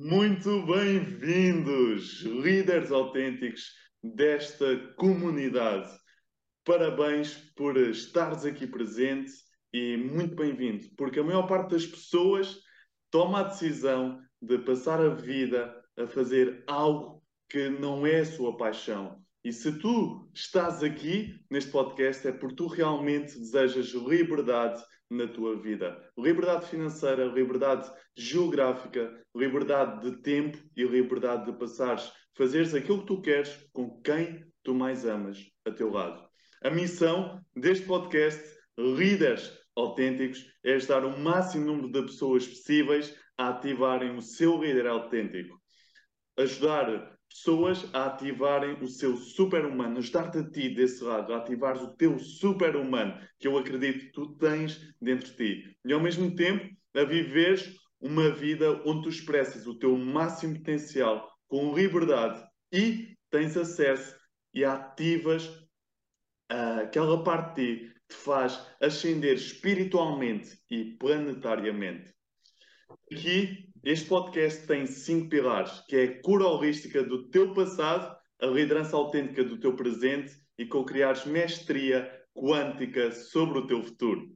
Muito bem-vindos, líderes autênticos desta comunidade. Parabéns por estares aqui presente e muito bem-vindo, porque a maior parte das pessoas toma a decisão de passar a vida a fazer algo que não é a sua paixão. E se tu estás aqui neste podcast é porque tu realmente desejas liberdade na tua vida. Liberdade financeira, liberdade geográfica, liberdade de tempo e liberdade de passares, fazeres aquilo que tu queres com quem tu mais amas a teu lado. A missão deste podcast, Líderes Autênticos, é ajudar o máximo número de pessoas possíveis a ativarem o seu líder autêntico. Ajudar pessoas a ativarem o seu super-humano, ajudar-te a ti desse lado, a ativares o teu super-humano, que eu acredito que tu tens dentro de ti. E ao mesmo tempo, a viveres uma vida onde tu expressas o teu máximo potencial com liberdade e tens acesso e ativas uh, aquela parte de ti que te faz ascender espiritualmente e planetariamente. Aqui este podcast tem cinco pilares, que é a cura holística do teu passado, a liderança autêntica do teu presente e co-criares mestria quântica sobre o teu futuro.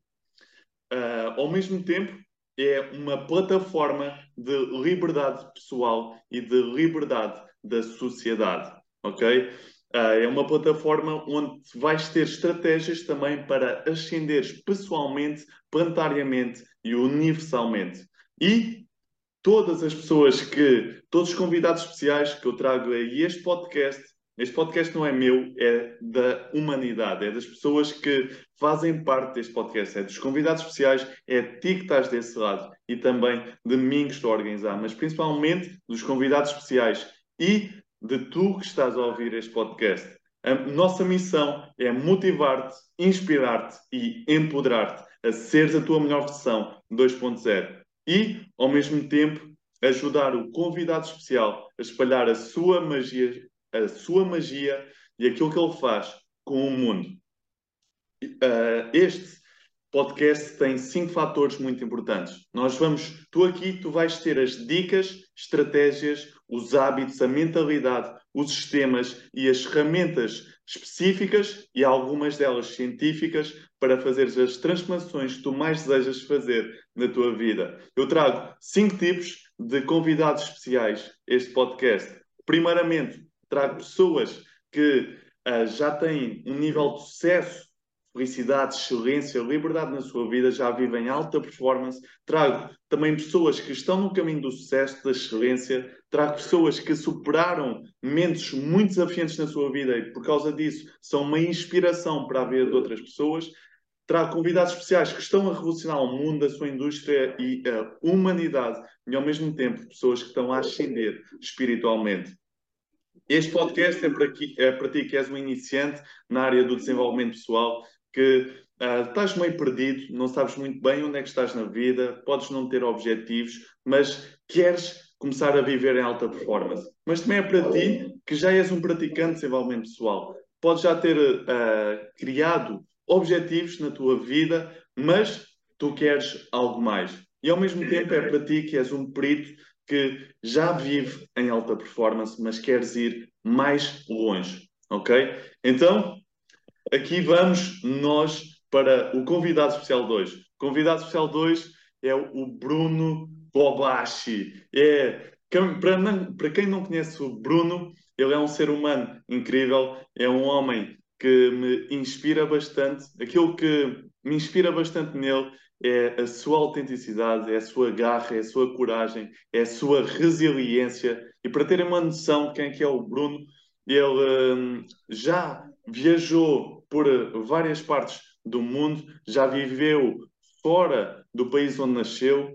Uh, ao mesmo tempo, é uma plataforma de liberdade pessoal e de liberdade da sociedade, ok? Uh, é uma plataforma onde vais ter estratégias também para ascenderes pessoalmente, planetariamente e universalmente. E todas as pessoas que, todos os convidados especiais que eu trago a este podcast, este podcast não é meu, é da humanidade, é das pessoas que fazem parte deste podcast, é dos convidados especiais, é ti que estás desse lado e também de mim que estou a organizar, mas principalmente dos convidados especiais e de tu que estás a ouvir este podcast. A nossa missão é motivar-te, inspirar-te e empoderar-te a seres a tua melhor versão 2.0 e, ao mesmo tempo, ajudar o convidado especial a espalhar a sua magia, a sua magia e aquilo que ele faz com o mundo. Uh, este podcast tem cinco fatores muito importantes. Nós vamos, tu aqui, tu vais ter as dicas, estratégias, os hábitos, a mentalidade, os sistemas e as ferramentas específicas e algumas delas científicas para fazer as transformações que tu mais desejas fazer na tua vida. Eu trago cinco tipos de convidados especiais este podcast. Primeiramente, trago pessoas que uh, já têm um nível de sucesso felicidade, excelência, liberdade na sua vida, já vivem alta performance. Trago também pessoas que estão no caminho do sucesso, da excelência. Trago pessoas que superaram momentos muito desafiantes na sua vida e, por causa disso, são uma inspiração para a vida de outras pessoas. Trago convidados especiais que estão a revolucionar o mundo, a sua indústria e a humanidade, e ao mesmo tempo pessoas que estão a ascender espiritualmente. Este podcast é para, é para ti que és um iniciante na área do desenvolvimento pessoal que uh, estás meio perdido, não sabes muito bem onde é que estás na vida, podes não ter objetivos, mas queres começar a viver em alta performance. Mas também é para ti que já és um praticante de desenvolvimento pessoal. Podes já ter uh, criado objetivos na tua vida, mas tu queres algo mais. E ao mesmo tempo é para ti que és um perito que já vive em alta performance, mas queres ir mais longe, ok? Então, aqui vamos nós para o convidado especial 2. Convidado especial 2 é o Bruno Kobashi. É, para, não, para quem não conhece o Bruno, ele é um ser humano incrível, é um homem que me inspira bastante. Aquilo que me inspira bastante nele é a sua autenticidade, é a sua garra, é a sua coragem, é a sua resiliência. E para terem uma noção de quem é que é o Bruno, ele hum, já viajou por várias partes do mundo, já viveu fora do país onde nasceu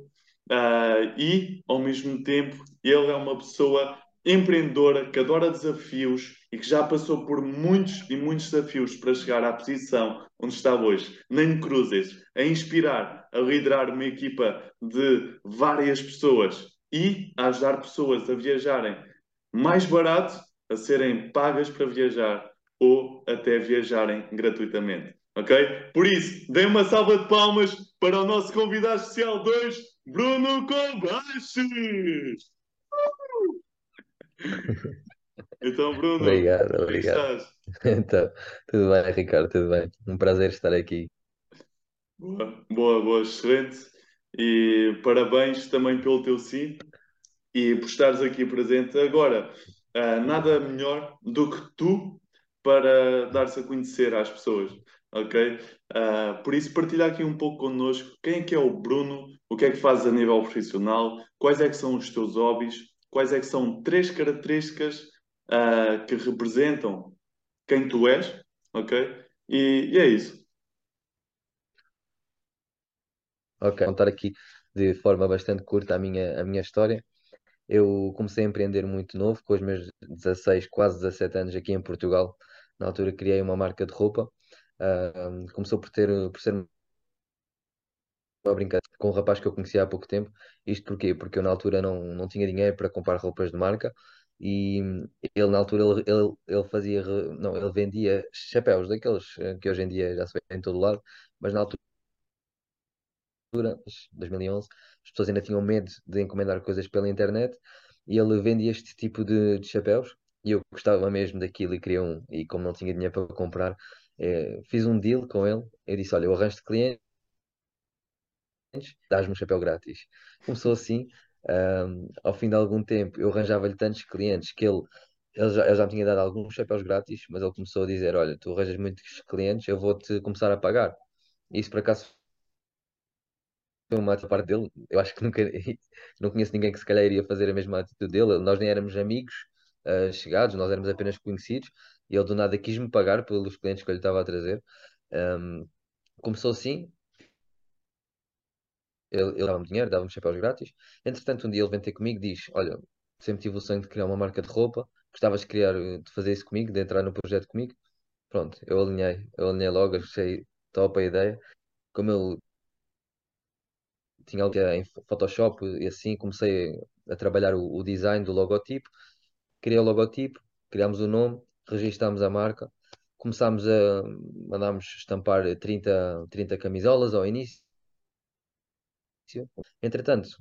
uh, e, ao mesmo tempo, ele é uma pessoa empreendedora que adora desafios e que já passou por muitos e muitos desafios para chegar à posição onde está hoje. Nem cruzes, a inspirar, a liderar uma equipa de várias pessoas e a ajudar pessoas a viajarem mais barato, a serem pagas para viajar ou até viajarem gratuitamente. Ok? Por isso, dê uma salva de palmas para o nosso convidado especial 2, Bruno Kobashi! Então, Bruno, Obrigado, como é obrigado. estás? Então, tudo bem, Ricardo, tudo bem. Um prazer estar aqui. Boa, boa, boa, excelente. E parabéns também pelo teu sim e por estares aqui presente. Agora, ah, nada melhor do que tu para dar-se a conhecer às pessoas, ok? Ah, por isso, partilha aqui um pouco connosco quem é que é o Bruno, o que é que fazes a nível profissional, quais é que são os teus hobbies, quais é que são três características ah, que representam quem tu és, ok? E, e é isso. Ok, vou contar aqui de forma bastante curta a minha, a minha história. Eu comecei a empreender muito novo, com os meus 16, quase 17 anos aqui em Portugal. Na altura criei uma marca de roupa. Ah, começou por ter, por ser uma brincadeira com um rapaz que eu conhecia há pouco tempo. Isto porquê? Porque eu na altura não, não tinha dinheiro para comprar roupas de marca e ele na altura ele, ele, ele fazia, não, ele vendia chapéus daqueles eh, que hoje em dia já se vê em todo lado, mas na altura, 2011, as pessoas ainda tinham medo de encomendar coisas pela internet e ele vendia este tipo de, de chapéus e eu gostava mesmo daquilo e queria um e como não tinha dinheiro para comprar, eh, fiz um deal com ele. Eu disse, olha, eu arranjo-te clientes dás-me um chapéu grátis. Começou assim, ahm, ao fim de algum tempo, eu arranjava-lhe tantos clientes que ele, ele já, ele já me tinha dado alguns chapéus grátis, mas ele começou a dizer: Olha, tu arranjas muitos clientes, eu vou-te começar a pagar. Isso por acaso foi uma parte dele. Eu acho que nunca, não conheço ninguém que se calhar iria fazer a mesma atitude dele. Nós nem éramos amigos, ah, chegados, nós éramos apenas conhecidos, e ele do nada quis-me pagar pelos clientes que eu lhe estava a trazer. Ahm, começou assim, Ele, ele dava-me dinheiro, dava-me chapéus grátis. Entretanto, um dia ele vem ter comigo e diz: Olha, sempre tive o sonho de criar uma marca de roupa, gostavas de criar, eh, de fazer isso comigo, de entrar no projeto comigo. Pronto, eu alinhei, eu alinhei logo, achei top a ideia. Como ele tinha algo era em Photoshop e assim, comecei a trabalhar o, o design do logotipo, criei o logotipo, criámos o nome, registámos a marca, começámos a mandámos estampar trinta trinta camisolas ao início. Entretanto,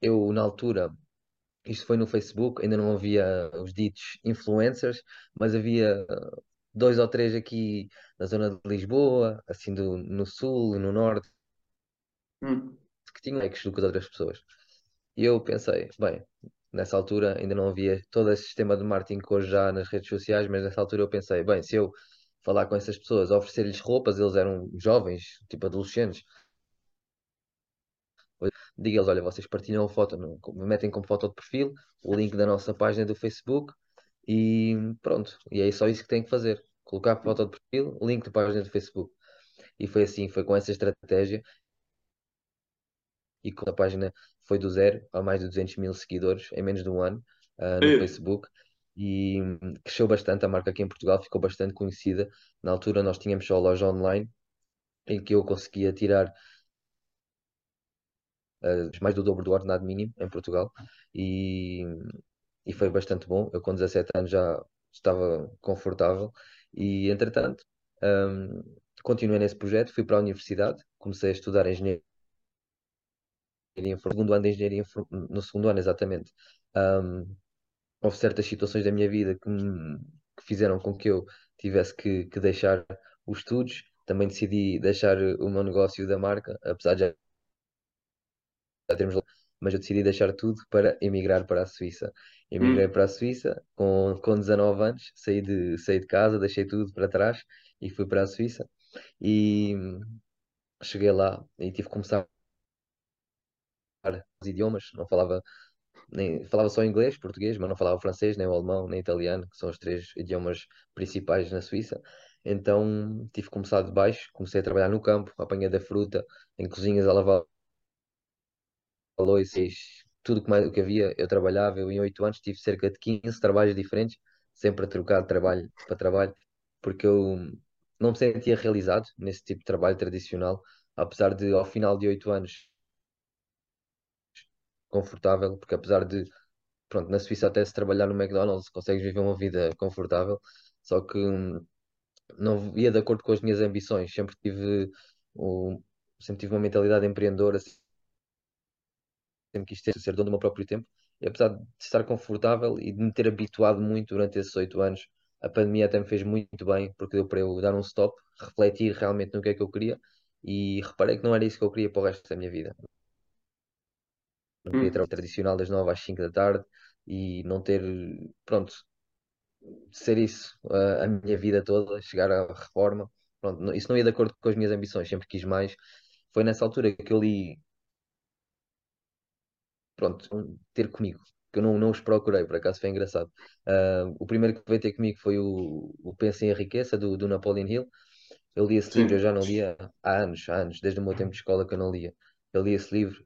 eu na altura Isto foi no Facebook, ainda não havia os ditos influencers, mas havia dois ou três aqui na zona de Lisboa, assim do, no sul, no norte, Hum. que tinham likes do que as outras pessoas. E eu pensei, bem, nessa altura ainda não havia todo esse sistema de marketing que hoje já nas redes sociais, mas nessa altura eu pensei, bem, se eu falar com essas pessoas, oferecer-lhes roupas, eles eram jovens, tipo adolescentes, diga-lhes, olha, vocês partilham a foto, metem como foto de perfil o link da nossa página do Facebook e pronto. E é só isso que tem que fazer. Colocar foto de perfil, link da página do Facebook. E foi assim, foi com essa estratégia e com a página foi do zero a mais de 200 mil seguidores em menos de um ano ah, no Ei, Facebook. E hum, cresceu bastante, a marca aqui em Portugal ficou bastante conhecida. Na altura nós tínhamos só a loja online em que eu conseguia tirar uh, mais do dobro do ordenado mínimo em Portugal e, e foi bastante bom. Eu com 17 anos já estava confortável e entretanto um, continuei nesse projeto, fui para a universidade, comecei a estudar engenharia informática, segundo ano de engenharia no segundo ano exatamente. Um, houve certas situações da minha vida que, me- que fizeram com que eu tivesse que, que deixar os estudos. Também decidi deixar o meu negócio da marca, apesar de já já termos, mas eu decidi deixar tudo para emigrar para a Suíça. Emigrei hum. para a Suíça com, com 19 anos, saí de, saí de casa, deixei tudo para trás e fui para a Suíça. E cheguei lá e tive que começar os idiomas, não falava nem falava só inglês, português, mas não falava francês, nem o alemão, nem italiano, que são os três idiomas principais na Suíça. Então tive que começar de baixo, comecei a trabalhar no campo, a apanhar da fruta, em cozinhas, a lavar louças, tudo o que havia, eu trabalhava. Eu, em oito anos, tive cerca de 15 trabalhos diferentes, sempre a trocar de trabalho para trabalho, porque eu não me sentia realizado nesse tipo de trabalho tradicional, apesar de, ao final de oito anos, confortável, porque apesar de, pronto, na Suíça até se trabalhar no McDonald's, consegues viver uma vida confortável, só que hum, não ia de acordo com as minhas ambições, sempre tive, o, sempre tive uma mentalidade empreendedora, sempre quis ter, ser dono do meu próprio tempo E apesar de estar confortável e de me ter habituado muito durante esses oito anos, a pandemia até me fez muito bem, porque deu para eu dar um stop, refletir realmente no que é que eu queria e reparei que não era isso que eu queria para o resto da minha vida. Não queria Hum. trabalho tradicional das nove às cinco da tarde e não ter, pronto, ser isso a, a minha vida toda, chegar à reforma. Pronto, isso não ia de acordo com as minhas ambições, sempre quis mais. Foi nessa altura que eu li, pronto, um- ter comigo, que eu não, não os procurei, por acaso foi engraçado. Ah, o primeiro que veio ter comigo foi o, o Pensa em Enriqueça, do, do Napoleon Hill. Eu li esse livro, eu já não lia há anos, há anos, desde o meu tempo de escola que eu não lia. Eu li esse livro,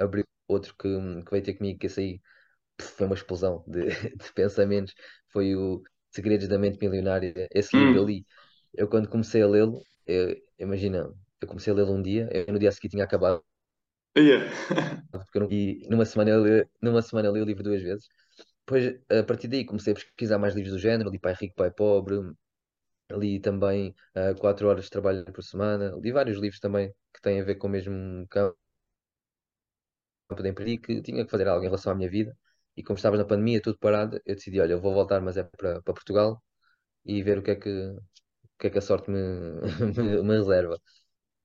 abri outro que, que veio ter comigo, que esse aí foi uma explosão de, de pensamentos. Foi o Segredos da Mente Milionária. Esse livro eu Hum. li. Eu, quando comecei a lêlo, imagina, eu comecei a lê-lo um dia, eu no dia seguinte tinha acabado, Yeah. porque eu não, e numa semana, li, numa semana eu li o livro duas vezes. Depois, a partir daí, comecei a pesquisar mais livros do género, li Pai Rico, Pai Pobre, li também uh, Quatro Horas de Trabalho por Semana, li vários livros também que têm a ver com o mesmo campo de emprego e que tinha que fazer algo em relação à minha vida. E como estava na pandemia, tudo parado, eu decidi, olha, eu vou voltar, mas é para para Portugal e ver o que é que, o que é que a sorte me, me, me reserva.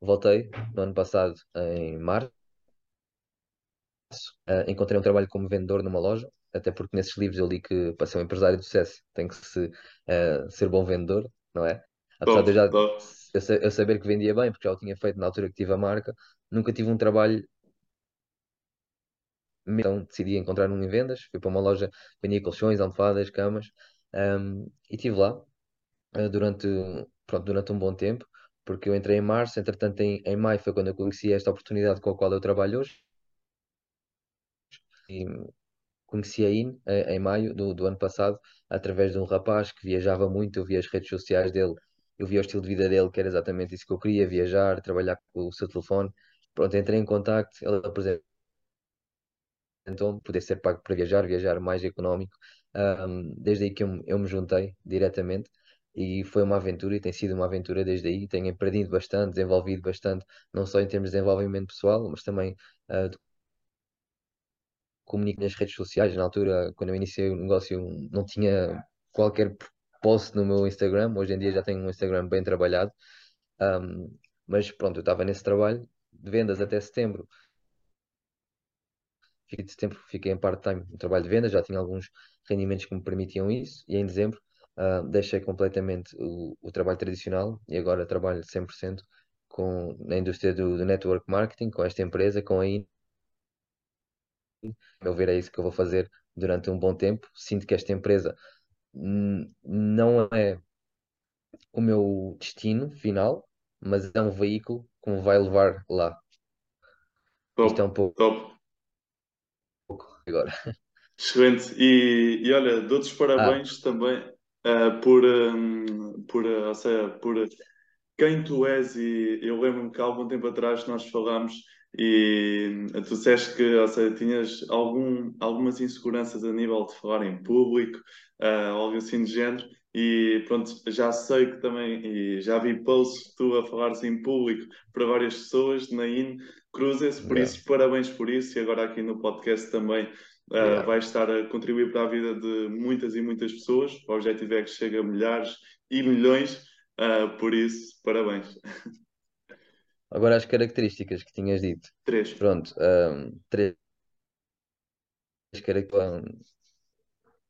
Voltei no ano passado, em março, eh, encontrei um trabalho como vendedor numa loja, até porque nesses livros eu li que para ser um empresário de sucesso tem que se, eh, ser bom vendedor, não é? Apesar de eu já eu, eu saber que vendia bem, porque já o tinha feito na altura que tive a marca, nunca tive um trabalho, então decidi encontrar um em vendas, fui para uma loja, vendia colchões, almofadas, camas, ehm, e estive lá. eh, durante, pronto, durante um bom tempo, porque eu entrei em março, entretanto em, em maio foi quando eu conheci esta oportunidade com a qual eu trabalho hoje, e conheci a IN eh, em maio do, do ano passado, através de um rapaz que viajava muito, eu via as redes sociais dele, eu via o estilo de vida dele, que era exatamente isso que eu queria, viajar, trabalhar com o seu telefone, pronto, entrei em contacto, ele apresentou então poder ser pago para viajar, viajar mais económico. Ahm, desde aí que eu, eu me juntei diretamente e foi uma aventura e tem sido uma aventura desde aí. Tenho aprendido bastante, desenvolvido bastante, não só em termos de desenvolvimento pessoal, mas também de comunico nas redes sociais. Na altura, quando eu iniciei o negócio, não tinha qualquer post no meu Instagram. Hoje em dia já tenho um Instagram bem trabalhado. Ahm, mas pronto, eu estava nesse trabalho de vendas até setembro Fiquei de tempo, fiquei em part-time no trabalho de vendas, já tinha alguns rendimentos que me permitiam isso, e em dezembro ah, deixei completamente o, o trabalho tradicional e agora trabalho 100% com, na indústria do, do network marketing, com esta empresa, com a IN. A meu ver, é isso que eu vou fazer durante um bom tempo. Sinto que esta empresa não é o meu destino final, mas é um veículo que me vai levar lá. Isto é um Top, pouco top. Agora. Excelente. E, e olha, dou-te os Ah, parabéns também ah, por, hum, por, ah, ou seja, por quem tu és. E eu lembro-me que há algum tempo atrás nós falámos e tu disseste que, ou seja, tinhas algum, algumas inseguranças a nível de falar em público, ah, algo assim de género. E pronto, já sei que também, e já vi posts tu a falares em público para várias pessoas na IN. Cruzes, por isso, parabéns por isso. E agora aqui no podcast também Uh, vai estar a contribuir para a vida de muitas e muitas pessoas. O objetivo é que chegue a milhares e milhões, uh, por isso, parabéns. Agora as características que tinhas dito. Três. Pronto, ahm, três características.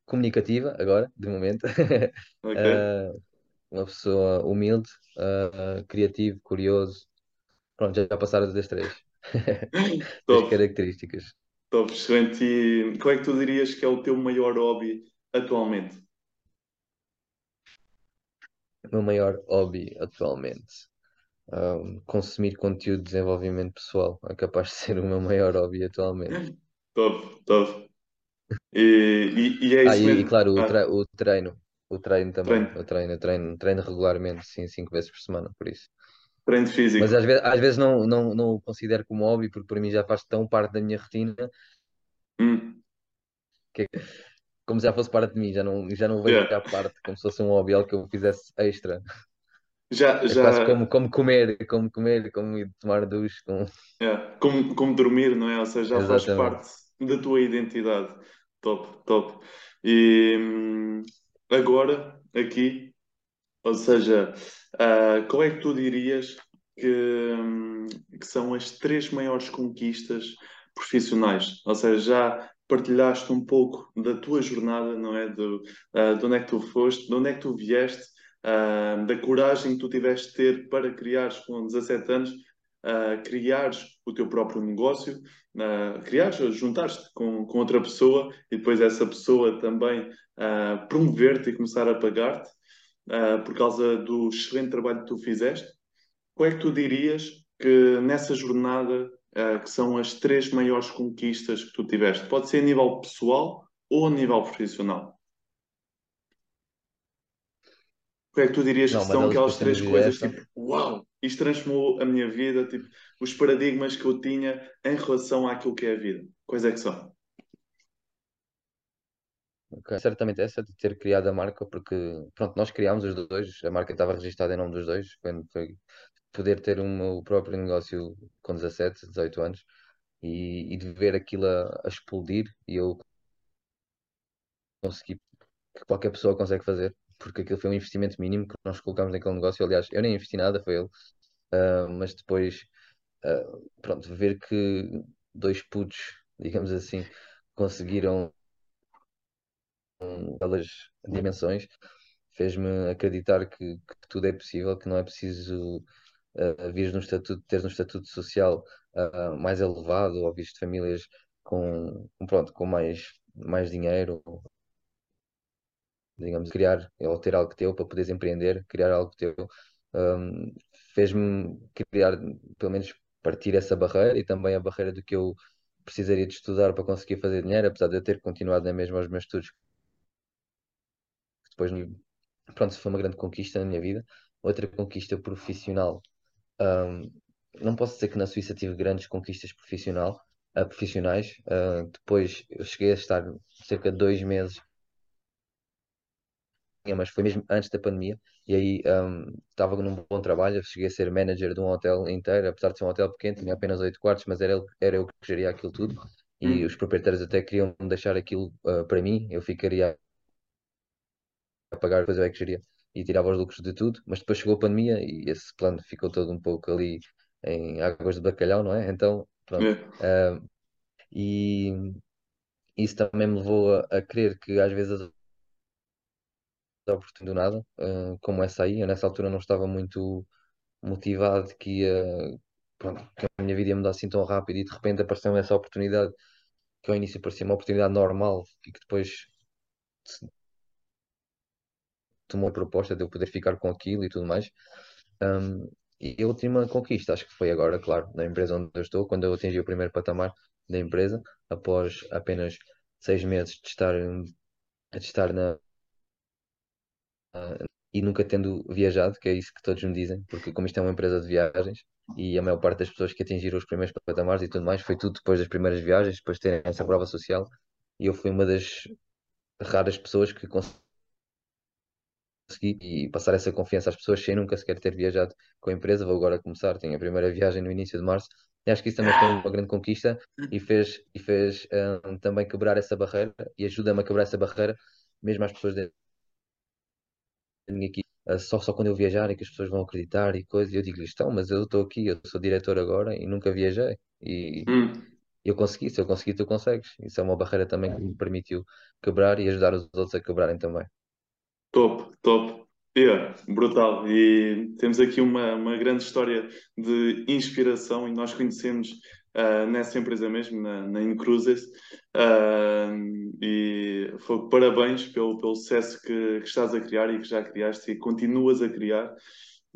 Comunicativa, agora, de momento. Ok? Ah, uma pessoa humilde, ah, criativo, curioso. Pronto, já passaram das três. Top, características. top, excelente. E qual é que tu dirias que é o teu maior hobby atualmente? O meu maior hobby atualmente. ahm, consumir conteúdo de desenvolvimento pessoal. É capaz de ser o meu maior hobby atualmente. Top, top. E, e, e é Ah, isso e, e mesmo. claro, o, Ah, tre- o treino. O treino também. treino, Eu treino, treino, treino regularmente, sim, cinco vezes por semana, por isso. Treino Mas físico. às vezes, às vezes não, não, não o considero como hobby, porque para mim já faz tão parte da minha rotina, Hum, que é como já fosse parte de mim, já não, já não vejo yeah. a parte como se fosse um hobby, algo que eu fizesse extra. Já, É já, como, como comer, como comer, como tomar duche, como... yeah. Como, como dormir, não é? Ou seja, já faz Exatamente. parte. da tua identidade. Top, top. E hum, agora, aqui, ou seja, uh, qual é que tu dirias que, que são as três maiores conquistas profissionais? Ou seja, já partilhaste um pouco da tua jornada, não é? Do, uh, de onde é que tu foste, de onde é que tu vieste, uh, da coragem que tu tiveste de ter para criares com 17 anos, uh, criares o teu próprio negócio, uh, criares, juntares-te com, com outra pessoa e depois essa pessoa também promover-te e começar a pagar-te uh, por causa do excelente trabalho que tu fizeste. Qual é que tu dirias que nessa jornada uh, que são as três maiores conquistas que tu tiveste? Pode ser a nível pessoal ou a nível profissional? O que é que tu dirias Não, que são aquelas três coisas essa. tipo, uau, isto transformou a minha vida, tipo, os paradigmas que eu tinha em relação àquilo que é a vida? Quais é que são? Ok. Certamente essa de ter criado a marca, porque pronto, nós criámos os dois, a marca estava registrada em nome dos dois, foi, foi poder ter o meu próprio negócio com 17, 18 anos e, e de ver aquilo a, a explodir e eu consegui que qualquer pessoa consegue fazer, porque aquilo foi um investimento mínimo que nós colocámos naquele negócio. Aliás, eu nem investi nada, foi ele, Ah, mas depois, ah, pronto, ver que dois putos, digamos assim, conseguiram aquelas dimensões fez-me acreditar que, que tudo é possível, que não é preciso uh, vir num estatuto, teres um estatuto social uh, mais elevado ou visto de famílias com, pronto, com mais, mais dinheiro, digamos, criar ou ter algo teu para poderes empreender, criar algo teu, um, fez-me criar, pelo menos partir essa barreira e também a barreira do que eu precisaria de estudar para conseguir fazer dinheiro, apesar de eu ter continuado na mesma aos meus estudos, depois pronto, foi uma grande conquista na minha vida. Outra conquista profissional, um, não posso dizer que na Suíça tive grandes conquistas profissional, uh, profissionais. Uh, depois eu cheguei a estar cerca de dois meses, mas foi mesmo antes da pandemia. E aí um, estava num bom trabalho, cheguei a ser manager de um hotel inteiro, apesar de ser um hotel pequeno, tinha apenas oito quartos, mas era, ele, era eu que geria aquilo tudo. E Hum, os proprietários até queriam deixar aquilo uh, para mim, eu ficaria pagar, depois eu é que geria e tirava os lucros de tudo, mas depois chegou a pandemia e esse plano ficou todo um pouco ali em águas de bacalhau, não é? Então, pronto. é. Ah, e isso também me levou a, a crer que às vezes as oportunidades do nada, ah, como essa aí, eu nessa altura não estava muito motivado que ia, pronto, que a minha vida ia mudar assim tão rápido e de repente apareceu essa oportunidade que ao início parecia uma oportunidade normal e que depois tomou a proposta de eu poder ficar com aquilo e tudo mais. Um, e a última conquista, acho que foi agora, claro, na empresa onde eu estou, quando eu atingi o primeiro patamar da empresa, após apenas seis meses de estar, de estar na. e nunca tendo viajado, que é isso que todos me dizem, porque como isto é uma empresa de viagens e a maior parte das pessoas que atingiram os primeiros patamares e tudo mais, foi tudo depois das primeiras viagens, depois de terem essa prova social, e eu fui uma das raras pessoas que conseguiu consegui e passar essa confiança às pessoas sem nunca sequer ter viajado com a empresa. Vou agora começar, tenho a primeira viagem no início de março. E acho que isso também foi uma grande conquista e fez, e fez um, também quebrar essa barreira e ajuda-me a quebrar essa barreira, mesmo às pessoas da minha equipe. Só, só quando eu viajar é que as pessoas vão acreditar e coisas. E eu digo-lhes, então, mas eu estou aqui, eu sou diretor agora e nunca viajei. E Hum. eu consegui, se eu consegui, tu consegues. Isso é uma barreira também que me permitiu quebrar e ajudar os outros a quebrarem também. Top, top. Yeah, brutal. E temos aqui uma, uma grande história de inspiração e nós conhecemos ah, nessa empresa mesmo, na, na Incruises. Ah, e foi, parabéns pelo, pelo sucesso que, que estás a criar e que já criaste e continuas a criar.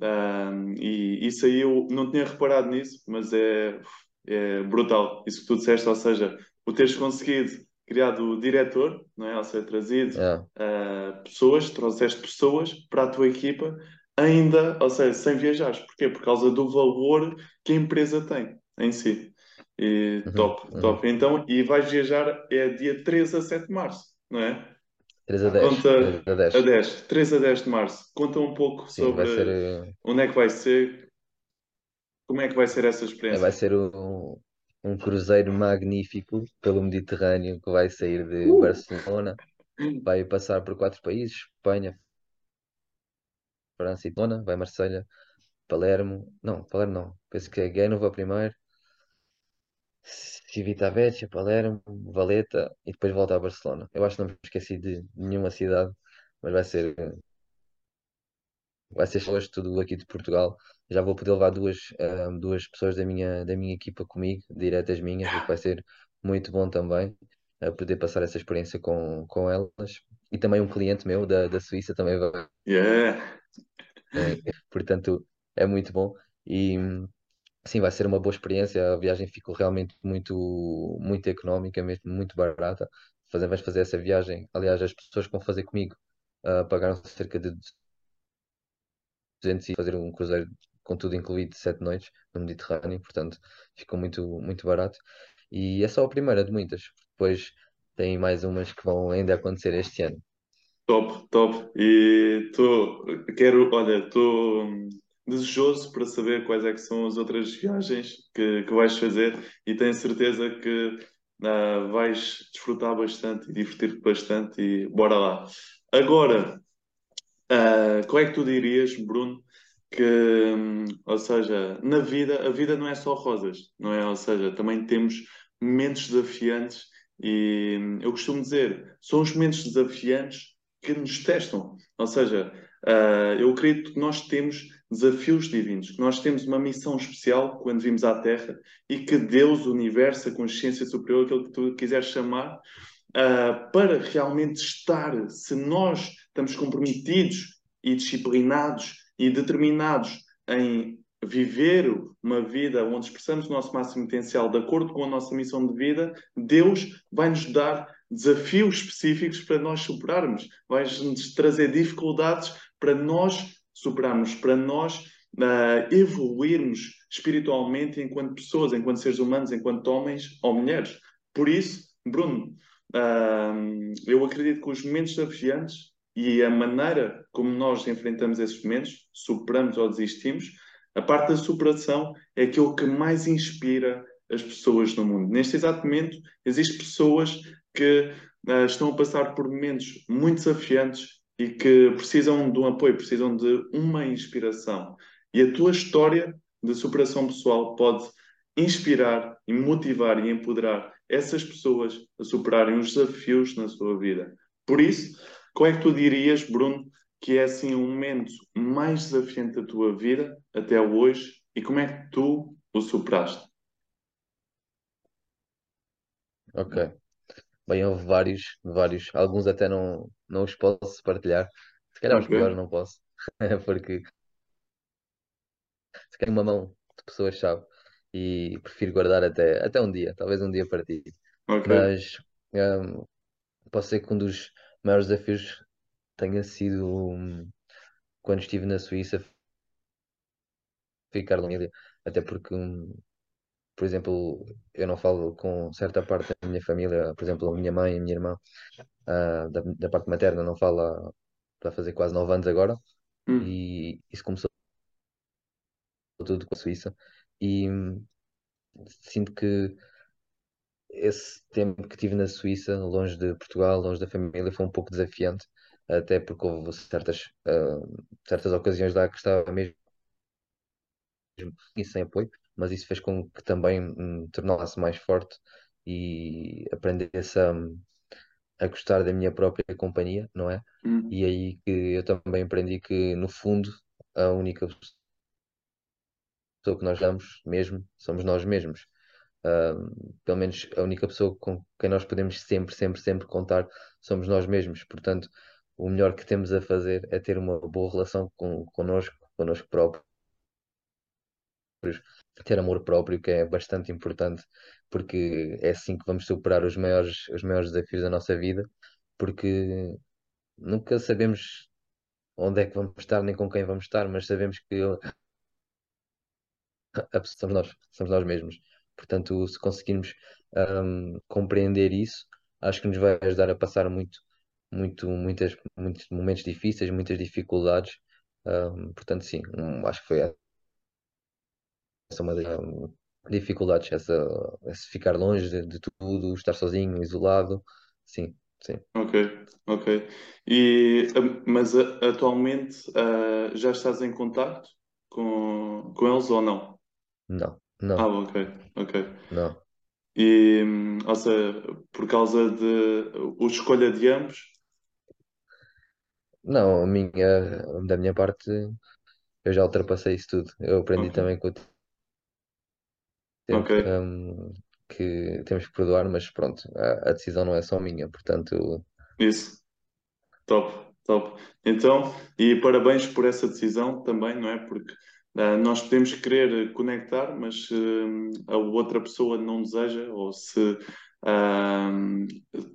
Ah, e isso aí eu não tinha reparado nisso, mas é, é brutal. Isso que tu disseste, ou seja, o teres conseguido criar o diretor, não é? Ou seja, trazido Yeah. uh, pessoas, trouxeste pessoas para a tua equipa, ainda, ou seja, sem viajares. Porquê? Por causa do valor que a empresa tem em si. E Uhum, top, uhum. top. Então, e vais viajar é dia 3 a 7 de março, não é? 3 a 10, 3 Conta a a 10. 10, 3 a 10 de março. Conta um pouco Sim, vai ser, sobre eh, onde é que vai ser, como é que vai ser essa é, vai experiência. ser o, um cruzeiro magnífico pelo Mediterrâneo que vai sair de Uh! Barcelona, vai passar por quatro países, Espanha, França e Barcelona, vai Marselha, Palermo, não, Palermo não, penso que é Génova primeiro, Civitavecchia, Palermo, Valeta e depois volta a Barcelona. Eu acho que não me esqueci de nenhuma cidade, mas vai ser vai ser hoje tudo aqui de Portugal. Já vou poder levar duas, duas pessoas da minha, da minha equipa comigo, diretas minhas, o que vai ser muito bom também, ah, poder passar essa experiência com, com elas. E também um cliente meu da, da Suíça também vai, Yeah. portanto, é muito bom. E sim, vai ser uma boa experiência. A viagem ficou realmente muito, muito económica, mesmo muito barata. Fazer, vais fazer essa viagem. Aliás, as pessoas que vão fazer comigo ah, pagaram cerca de 200 e fazer um cruzeiro com tudo incluído de sete noites no Mediterrâneo, portanto ficou muito, muito barato. E é só a primeira de muitas, depois tem mais umas que vão ainda acontecer este ano. Top, top. E tô, quero, olha, estou desejoso para saber quais é que são as outras viagens que, que vais fazer e tenho certeza que ah, vais desfrutar bastante e divertir-te bastante e bora lá. Agora, ah, qual é que tu dirias, Bruno, que, hum, ou seja, na vida, a vida não é só rosas, não é? Ou seja, também temos momentos desafiantes e hum, eu costumo dizer, são os momentos desafiantes que nos testam. Ou seja, ah, eu acredito que nós temos desafios divinos, que nós temos uma missão especial quando vimos à Terra e que Deus, o universo, a consciência superior, aquilo que tu quiseres chamar, ah, para realmente estar, se nós estamos comprometidos e disciplinados e determinados em viver uma vida onde expressamos o nosso máximo potencial de acordo com a nossa missão de vida, Deus vai nos dar desafios específicos para nós superarmos, vai nos trazer dificuldades para nós superarmos, para nós uh, evoluirmos espiritualmente enquanto pessoas, enquanto seres humanos, enquanto homens ou mulheres. Por isso, Bruno, uh, eu acredito que os momentos desafiantes e a maneira como nós enfrentamos esses momentos, superamos ou desistimos, a parte da superação é aquilo que mais inspira as pessoas no mundo. Neste exato momento, existem pessoas que uh, estão a passar por momentos muito desafiantes e que precisam de um apoio, precisam de uma inspiração. E a tua história de superação pessoal pode inspirar e motivar e empoderar essas pessoas a superarem os desafios na sua vida. Por isso, qual é que tu dirias, Bruno, que é assim o momento mais desafiante da tua vida até hoje e como é que tu o superaste? Ok. Bem, houve vários, vários. Alguns até não, não os posso partilhar. Se calhar os piores não posso. Porque se calhar uma mão de pessoas-chave. E prefiro guardar até, até um dia, talvez um dia para ti. ok. Mas hum, posso ser que um dos maiores desafios tenha sido hum, quando estive na Suíça ficar família. Até porque, hum, por exemplo, eu não falo com certa parte da minha família, por exemplo, a minha mãe e a minha irmã, ah, da, da parte materna, não fala para fazer quase nove anos agora. Hum, E isso começou tudo com a Suíça. E hum, sinto que esse tempo que tive na Suíça, longe de Portugal, longe da família, foi um pouco desafiante, até porque houve certas, ah, certas ocasiões lá que estava mesmo e sem apoio, mas isso fez com que também me tornasse mais forte e aprendesse a, a gostar da minha própria companhia, não é? hum, E aí que eu também aprendi que, no fundo, a única pessoa que nós damos mesmo somos nós mesmos. Ah, pelo menos a única pessoa com quem nós podemos sempre, sempre, sempre contar somos nós mesmos. Portanto, o melhor que temos a fazer é ter uma boa relação com, connosco, connosco próprios, ter amor próprio, que é bastante importante, porque é assim que vamos superar os maiores, os maiores desafios da nossa vida, porque nunca sabemos onde é que vamos estar, nem com quem vamos estar, mas sabemos que somos nós, somos nós mesmos. Portanto, se conseguirmos ahm, compreender isso, acho que nos vai ajudar a passar muito, muito, muitas, muitos momentos difíceis, muitas dificuldades. Ahm, portanto, sim, um, acho que foi essa uma das. dificuldades, essa, esse ficar longe de, de tudo, estar sozinho, isolado, sim, sim. Ok, ok. E, ah, mas ah, atualmente ah, já estás em contacto com, com eles ou não? Não, Ah, não, ok, ok. não. E, hum, ou seja, por causa de o escolha de ambos? Não, a minha, da minha parte, eu já ultrapassei isso tudo. Eu aprendi Ok, também com o ok. tempo, hum, que temos que perdoar, mas pronto, a, a decisão não é só minha, portanto, Isso. Top, top. Então, e parabéns por essa decisão também, não é? Porque nós podemos querer conectar, mas hum, a outra pessoa não deseja, ou se. ah,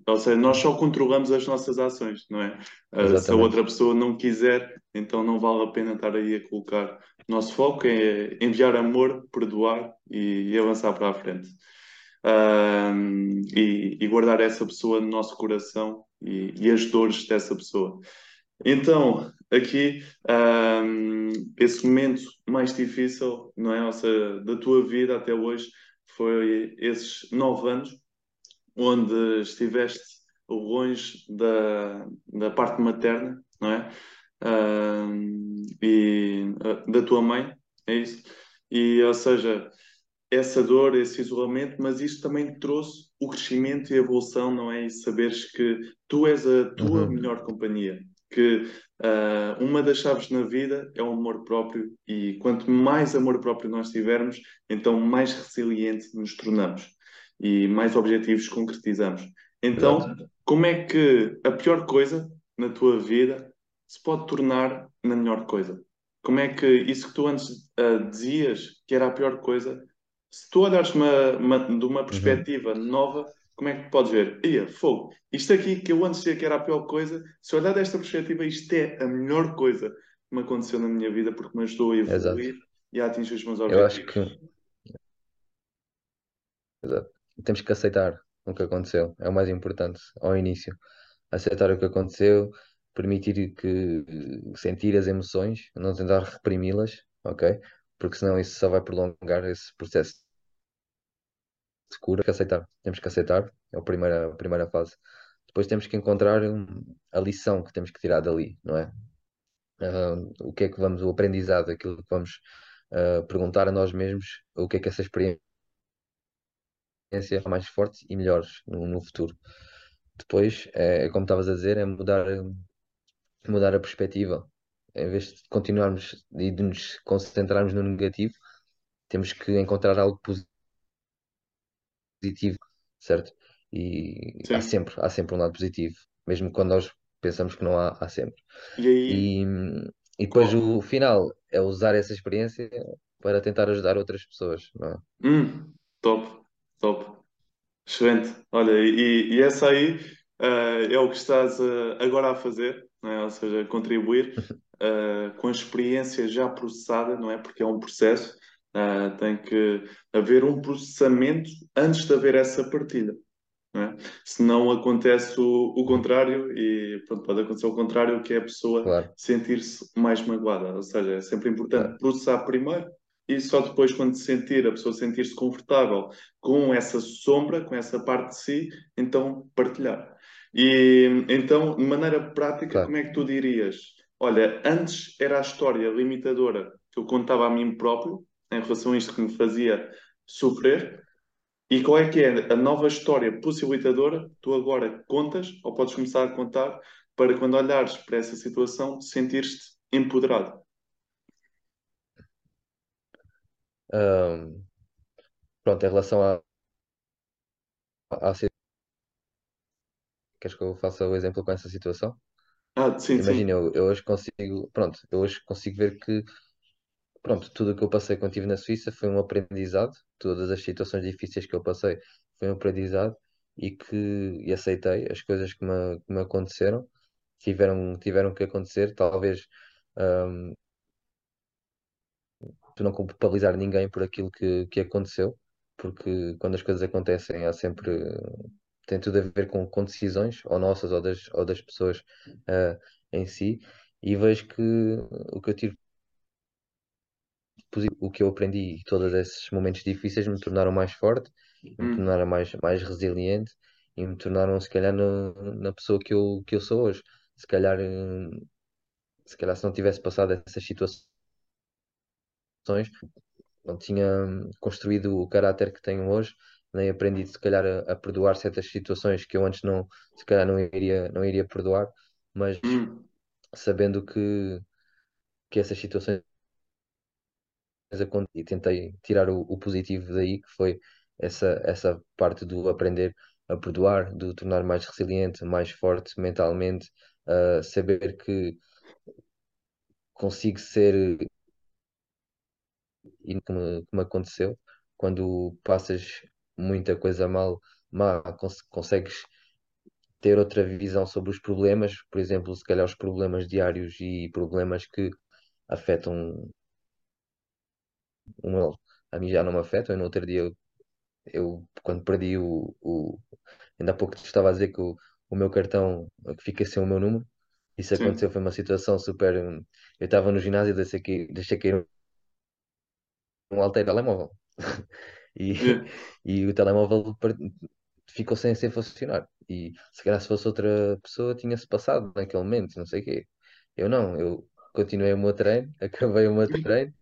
ou seja, nós só controlamos as nossas ações, não é? Ah, se a outra pessoa não quiser, então não vale a pena estar aí a colocar. Nosso foco é enviar amor, perdoar e, e avançar para a frente. Um, e, e guardar essa pessoa no nosso coração e, e as dores dessa pessoa. Então, aqui, um, esse momento mais difícil, não é? Ou seja, da tua vida até hoje, foi esses nove anos onde estiveste longe da, da parte materna, não é? Um, e uh, da tua mãe, é isso? E, ou seja, essa dor, esse isolamento, mas isto também trouxe o crescimento e a evolução, não é? E saberes que tu és a tua Uhum, melhor companhia, que ah, uma das chaves na vida é o amor próprio, e quanto mais amor próprio nós tivermos, então mais resiliente nos tornamos e mais objetivos concretizamos. Então, como é que a pior coisa na tua vida se pode tornar na melhor coisa? Como é que isso que tu antes ah, dizias que era a pior coisa se tu olhares uma, uma- de uma Uhum, perspectiva nova, como é que podes ver? Ia, fogo, isto aqui que eu antes dizia que era a pior coisa, se olhar desta perspectiva, isto é a melhor coisa que me aconteceu na minha vida porque me ajudou a exato. evoluir e a atingir os meus Eu acho objetivos. que, exato. Temos que aceitar o que aconteceu, é o mais importante ao início. Aceitar o que aconteceu, permitir que sentir as emoções, não tentar reprimi-las, ok? Porque senão isso só vai prolongar esse processo de cura. Que aceitar, temos que aceitar, é a primeira, a primeira fase. Depois temos que encontrar hum, a lição que temos que tirar dali, não é? Ah, o que é que vamos, o aprendizado, aquilo que vamos ah, perguntar a nós mesmos, o que é que essa experiência é mais forte e melhores no, no futuro. Depois, é, como estavas a dizer, é mudar, mudar a perspectiva. Em vez de continuarmos e de nos concentrarmos no negativo, temos que encontrar algo positivo, certo? E há Sim. sempre, há sempre um lado positivo, mesmo quando nós pensamos que não há, há sempre. E aí, E, e depois qual? o final é usar essa experiência para tentar ajudar outras pessoas, não é? Hum, top, top. Excelente. Olha, e, e essa aí, eh, é o que estás eh, agora a fazer, não é? Ou seja, contribuir eh, com a experiência já processada, não é? Porque é um processo, eh, tem que haver um processamento antes de haver essa partilha, não é? Senão acontece o, o contrário e pronto, pode acontecer o contrário, que é a pessoa Claro, sentir-se mais magoada. Ou seja, é sempre importante claro, processar primeiro e só depois, quando se sentir, a pessoa sentir-se confortável com essa sombra, com essa parte de si, então partilhar. E então, de maneira prática, claro. como é que tu dirias? Olha, antes era a história limitadora que eu contava a mim próprio, em relação a isto que me fazia sofrer, e qual é que é a nova história possibilitadora que tu agora contas, ou podes começar a contar, para quando olhares para essa situação, sentir-te empoderado? Ahm, pronto, em relação à, à, à queres que eu faça o exemplo com essa situação? Ah, sim, Imagina, sim, eu, eu hoje consigo, pronto, eu hoje consigo ver que, pronto, tudo o que eu passei quando estive na Suíça foi um aprendizado, todas as situações difíceis que eu passei foi um aprendizado e que e aceitei as coisas que me, que me aconteceram, tiveram, tiveram que acontecer, talvez ahm, tu não culpabilizar ninguém por aquilo que, que aconteceu, porque quando as coisas acontecem há sempre, tem tudo a ver com, com decisões, ou nossas ou das, ou das pessoas ah, em si, e vejo que o que eu tiro o que eu aprendi e todos esses momentos difíceis me tornaram mais forte, me Hum, tornaram mais, mais resiliente e me tornaram, se calhar, no- na pessoa que eu, que eu sou hoje. Se calhar, eh, se calhar, se não tivesse passado essas situações, não tinha hum, construído o caráter que tenho hoje, nem aprendido, se calhar, a, a perdoar certas situações que eu antes não, se calhar, não iria, não iria perdoar, mas hum, sabendo que, que essas situações acon- e tentei tirar o, o positivo daí, que foi essa, essa parte do aprender a perdoar, do tornar mais resiliente, mais forte mentalmente, a saber que consigo ser, e como, como aconteceu, quando passas muita coisa mal, má, cons- consegues ter outra visão sobre os problemas, por exemplo, se calhar os problemas diários e problemas que afetam um, a mim já não me afetam, e no outro dia eu quando perdi o, o ainda há pouco te estava a dizer que o, o meu cartão que fica sem o meu número, isso aconteceu, sim. foi uma situação super. hum, Eu estava no ginásio e deixei cair, deixei cair um halter telemóvel e, Yeah. e o telemóvel per- ficou sem, sem funcionar. E se calhar se fosse outra pessoa tinha-se passado naquele momento, não sei o quê. Eu não, eu continuei o meu treino, acabei o meu treino,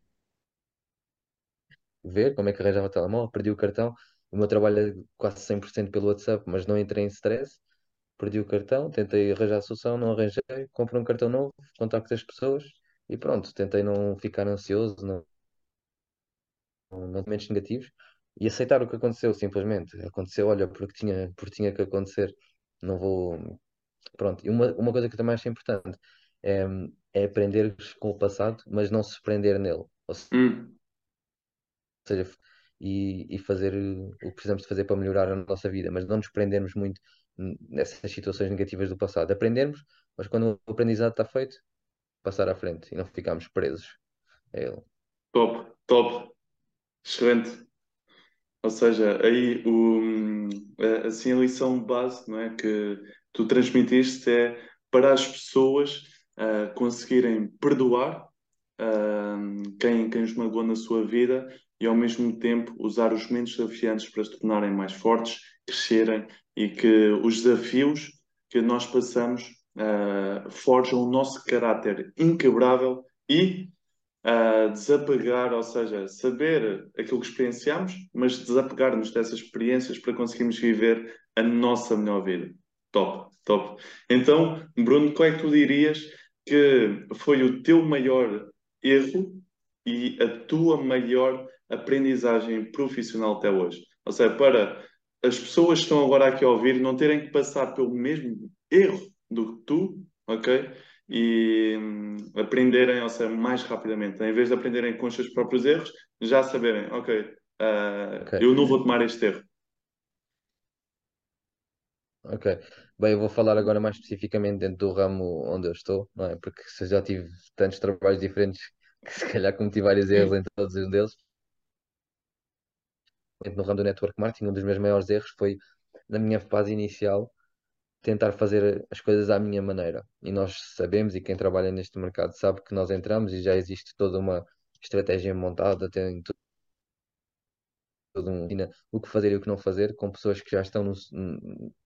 ver como é que arranjava o telemóvel, perdi o cartão. O meu trabalho é quase 100% pelo WhatsApp, mas não entrei em stress. perdi o cartão, tentei arranjar a solução, não arranjei, comprei um cartão novo, contacto as pessoas e pronto, tentei não ficar ansioso, não, não, momentos negativos e aceitar o que aconteceu, simplesmente. Aconteceu, olha, porque tinha, porque tinha que acontecer. Não vou. Pronto, e uma, uma coisa que também acho importante é, é aprender com o passado, mas não se prender nele. Ou Hum, seja, e, e fazer o que precisamos de fazer para melhorar a nossa vida, mas não nos prendermos muito nessas situações negativas do passado. Aprendermos, mas quando o aprendizado está feito, passar à frente e não ficarmos presos a ele. top, top. Excelente. Ou seja, aí o, assim a lição base, não é, que tu transmitiste é para as pessoas ah, conseguirem perdoar ah, quem, quem os magoou na sua vida e ao mesmo tempo usar os momentos desafiantes para se tornarem mais fortes, crescerem e que os desafios que nós passamos ah, forjam o nosso caráter inquebrável e a desapegar, ou seja, saber aquilo que experienciamos, mas desapegar-nos dessas experiências para conseguirmos viver a nossa melhor vida. Top, top. Então, Bruno, qual é que tu dirias que foi o teu maior erro e a tua maior aprendizagem profissional até hoje? Ou seja, para as pessoas que estão agora aqui a ouvir não terem que passar pelo mesmo erro do que tu, ok? e hum, aprenderem, ou seja, mais rapidamente. Em vez de aprenderem com os seus próprios erros, já saberem, ok, Ok, eu não vou tomar este erro. ok. Bem, eu vou falar agora mais especificamente dentro do ramo onde eu estou, não é? Porque se eu já tive tantos trabalhos diferentes que se calhar cometi vários erros em todos os deles. No ramo do network marketing, um dos meus maiores erros foi na minha fase inicial tentar fazer as coisas à minha maneira. E nós sabemos, e quem trabalha neste mercado sabe que nós entramos e já existe toda uma estratégia montada, tem todo um, o que fazer e o que não fazer, com pessoas que já estão no,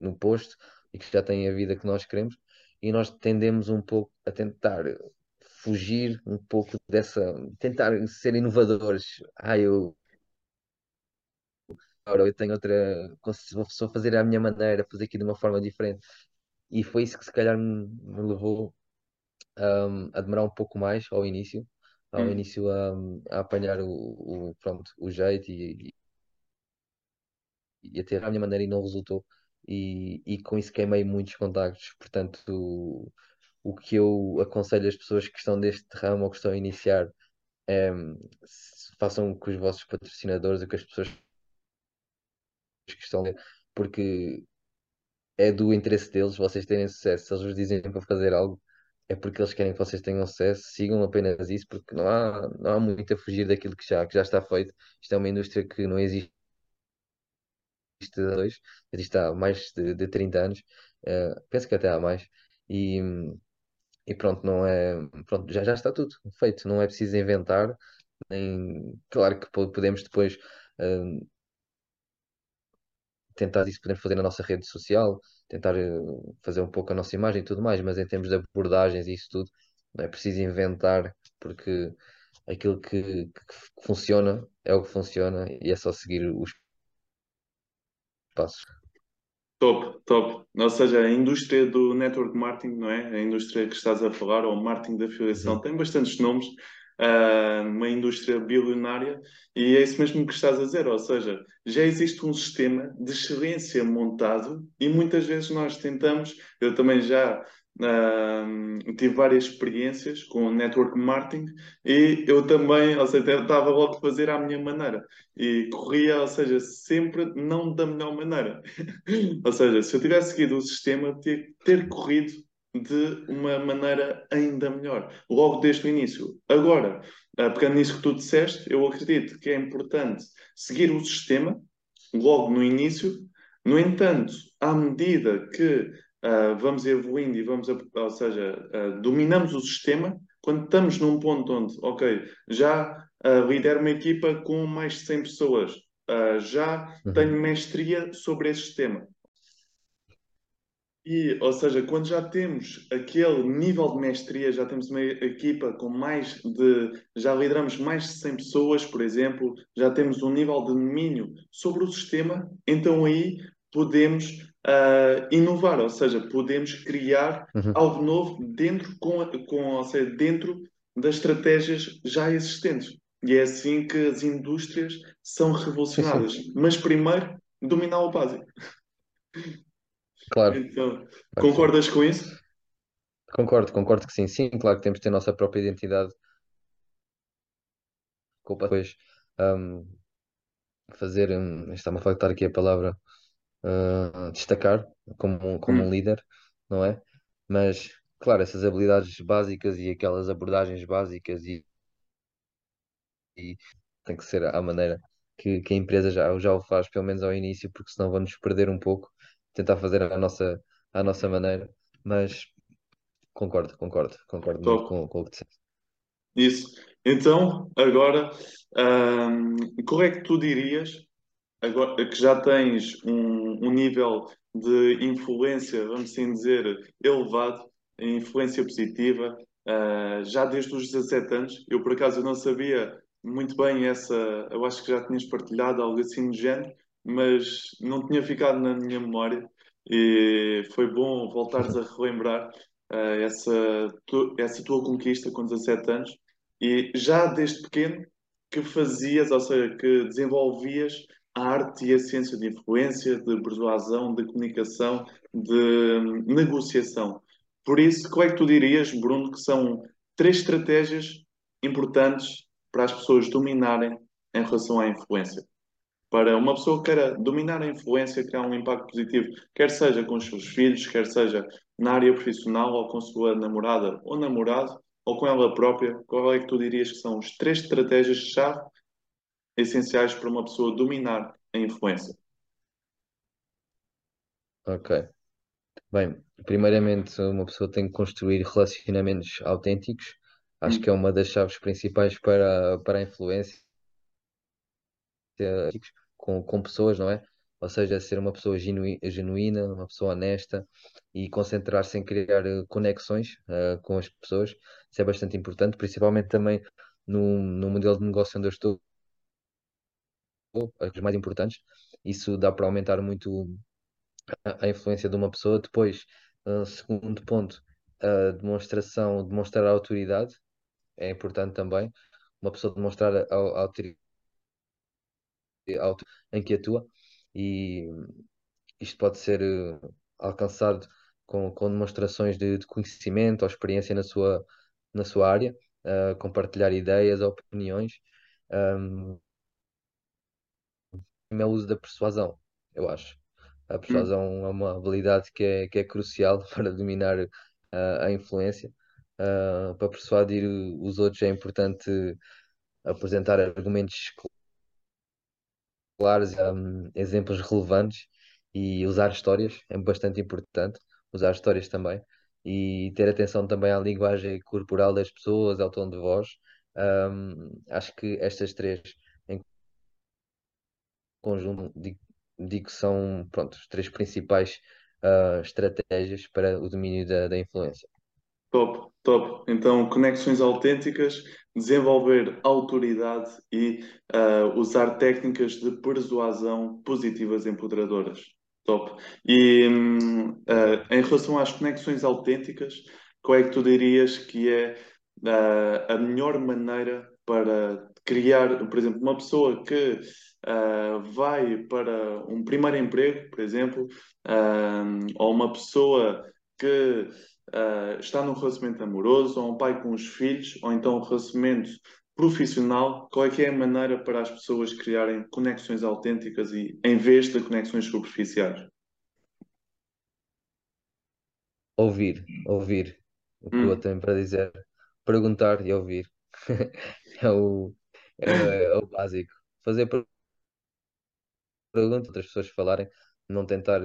no posto e que já têm a vida que nós queremos, e nós tendemos um pouco a tentar fugir um pouco dessa, tentar ser inovadores. Ah, eu eu tenho outra, vou fazer à minha maneira, fazer aqui de uma forma diferente. E foi isso que se calhar me, me levou um, a demorar um pouco mais ao início, ao Hum, início a, a apanhar o, o, pronto, o jeito e, e a ter a minha maneira e não resultou. E, e com isso queimei muitos contactos. Portanto, o, o que eu aconselho as pessoas que estão deste ramo ou que estão a iniciar é façam com os vossos patrocinadores ou com as pessoas que estão a porque é do interesse deles vocês terem sucesso. Se eles vos dizem para fazer algo, é porque eles querem que vocês tenham sucesso. Sigam apenas isso, porque não há, não há muito a fugir daquilo que já, que já está feito. Isto é uma indústria que não existe dois, existe há mais de, de 30 anos, eh, penso que até há mais, e, e pronto, não é, pronto, já, já está tudo feito, não é preciso inventar, nem, claro que podemos depois uh, tentar isso podemos fazer na nossa rede social, tentar uh, fazer um pouco a nossa imagem e tudo mais, mas em termos de abordagens e isso tudo, não é preciso inventar, porque aquilo que, que funciona é o que funciona e é só seguir os passos. Top, top. Ou seja, a indústria do network marketing, não é? A indústria que estás a falar, ou marketing de afiliação, uhum. tem bastantes nomes, uma indústria bilionária, e é isso mesmo que estás a dizer. Ou seja, já existe um sistema de excelência montado, e muitas vezes nós tentamos, eu também já Uh, tive várias experiências com network marketing e eu também, ou seja, estava logo a fazer à minha maneira e corria, ou seja, sempre não da melhor maneira. ou seja, se eu tivesse seguido o sistema, ter, ter corrido de uma maneira ainda melhor, logo desde o início. Agora, uh, pegando nisso que tu disseste, eu acredito que é importante seguir o sistema logo no início. No entanto, à medida que uh, vamos evoluindo e vamos, ou seja, uh, dominamos o sistema quando estamos num ponto onde, ok, já uh, lidero uma equipa com mais de 100 pessoas, uh, já uhum. tenho mestria sobre esse sistema. E, ou seja, quando já temos aquele nível de mestria, já temos uma equipa com mais de. já lideramos mais de 100 pessoas, por exemplo, já temos um nível de domínio sobre o sistema, então aí podemos uh, inovar, ou seja, podemos criar uhum. algo novo dentro, com, com, ou seja, dentro das estratégias já existentes. E é assim que as indústrias são revolucionadas. Mas primeiro, dominar o básico. Claro. Então, claro concordas com isso? Concordo, concordo que sim. Sim, claro que temos de ter a nossa própria identidade. Depois um, fazer, um, está-me a faltar aqui a palavra, uh, destacar como, como um hum. líder, não é? Mas, claro, essas habilidades básicas e aquelas abordagens básicas e, e tem que ser à maneira que, que a empresa já, já o faz, pelo menos ao início, porque senão vamos perder um pouco, tentar fazer a nossa, a nossa maneira, mas concordo, concordo, concordo muito com, com o que disseste. Isso. Então, agora, qual é que tu dirias agora que já tens um, um nível de influência, vamos assim dizer, elevado, influência positiva, uh, já desde os 17 anos. Eu, por acaso, não sabia muito bem essa, eu acho que já tinhas partilhado algo assim do género, mas não tinha ficado na minha memória e foi bom voltares a relembrar uh, essa, tu, essa tua conquista com 17 anos e já desde pequeno que fazias, ou seja, que desenvolvias a arte e a ciência de influência, de persuasão, de comunicação, de negociação. Por isso, qual é que tu dirias, Bruno, que são três estratégias importantes para as pessoas dominarem em relação à influência? Para uma pessoa que queira dominar a influência, criar um impacto positivo, quer seja com os seus filhos, quer seja na área profissional, ou com a sua namorada ou namorado, ou com ela própria, qual é que tu dirias que são as três estratégias-chave essenciais para uma pessoa dominar a influência? Ok. Bem, primeiramente, uma pessoa tem que construir relacionamentos autênticos. Acho hum. que é uma das chaves principais para, para a influência com, com pessoas, não é? Ou seja, ser uma pessoa genuína, uma pessoa honesta e concentrar-se em criar eh, conexões uh, com as pessoas. Isso é bastante importante, principalmente também no, no modelo de negócio onde eu estou, as mais importantes. Isso dá para aumentar muito a, a influência de uma pessoa. Depois, uh, segundo ponto, a demonstração, demonstrar a autoridade é importante também. Uma pessoa demonstrar a, a autoridade em que atua e isto pode ser uh, alcançado com, com demonstrações de, de, conhecimento ou experiência na sua, na sua área, uh, compartilhar ideias, opiniões. Um, é o uso da persuasão, eu acho. A persuasão hum. é uma habilidade que é, que é crucial para dominar uh, a influência. Uh, para persuadir os outros é importante apresentar argumentos claros, um, exemplos relevantes e usar histórias é bastante importante. Usar histórias também e ter atenção também à linguagem corporal das pessoas, ao tom de voz, Um, acho que estas três em conjunto digo, digo que são pronto, as três principais uh, estratégias para o domínio da, da influência. Top, top. Então, conexões autênticas, desenvolver autoridade e uh, usar técnicas de persuasão positivas empoderadoras. Top. E uh, em relação às conexões autênticas, qual é que tu dirias que é uh, a melhor maneira para criar, por exemplo, uma pessoa que vai para um primeiro emprego, por exemplo, ou uma pessoa que uh, está num relacionamento amoroso, ou um pai com os filhos, ou então um relacionamento profissional, qual é que é a maneira para as pessoas criarem conexões autênticas e em vez de conexões superficiais? Ouvir, ouvir. O que hum. eu tenho para dizer, perguntar e ouvir. é, o, é, é, o básico. Fazer perguntas, outras pessoas falarem, não tentar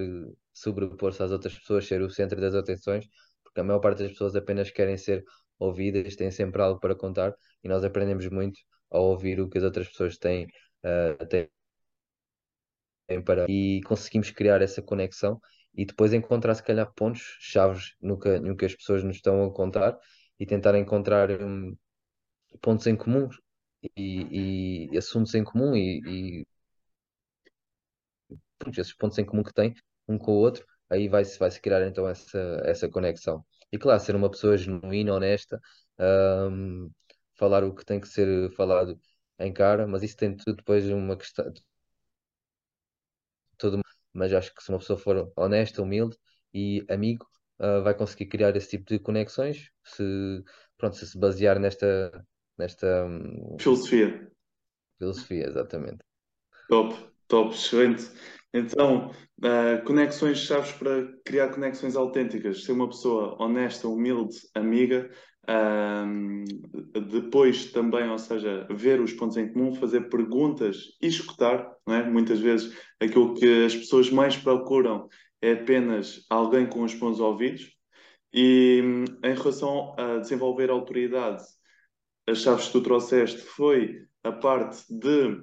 sobrepor-se às outras pessoas, ser o centro das atenções, porque a maior parte das pessoas apenas querem ser ouvidas, têm sempre algo para contar e nós aprendemos muito ao ouvir o que as outras pessoas têm, uh, para e conseguimos criar essa conexão e depois encontrar se calhar pontos chaves no que, no que as pessoas nos estão a contar e tentar encontrar um, pontos em comum e, e, assuntos em comum e, e esses pontos em comum que têm um com o outro aí vai-se vai -se criar então essa, essa conexão. E claro, ser uma pessoa genuína, honesta, um, falar o que tem que ser falado em cara, mas isso tem tudo depois uma questão. Tudo, mas acho que se uma pessoa for honesta, humilde e amigo, uh, vai conseguir criar esse tipo de conexões se, pronto, se se basear nesta, nesta um, filosofia. Filosofia, exatamente. Top, top, excelente. Então, uh, conexões chaves para criar conexões autênticas, ser uma pessoa honesta, humilde, amiga, uh, depois também, ou seja, ver os pontos em comum, fazer perguntas e escutar, é? Muitas vezes aquilo que as pessoas mais procuram é apenas alguém com os bons ouvidos. E em relação a desenvolver autoridade, as chaves que tu trouxeste foi a parte de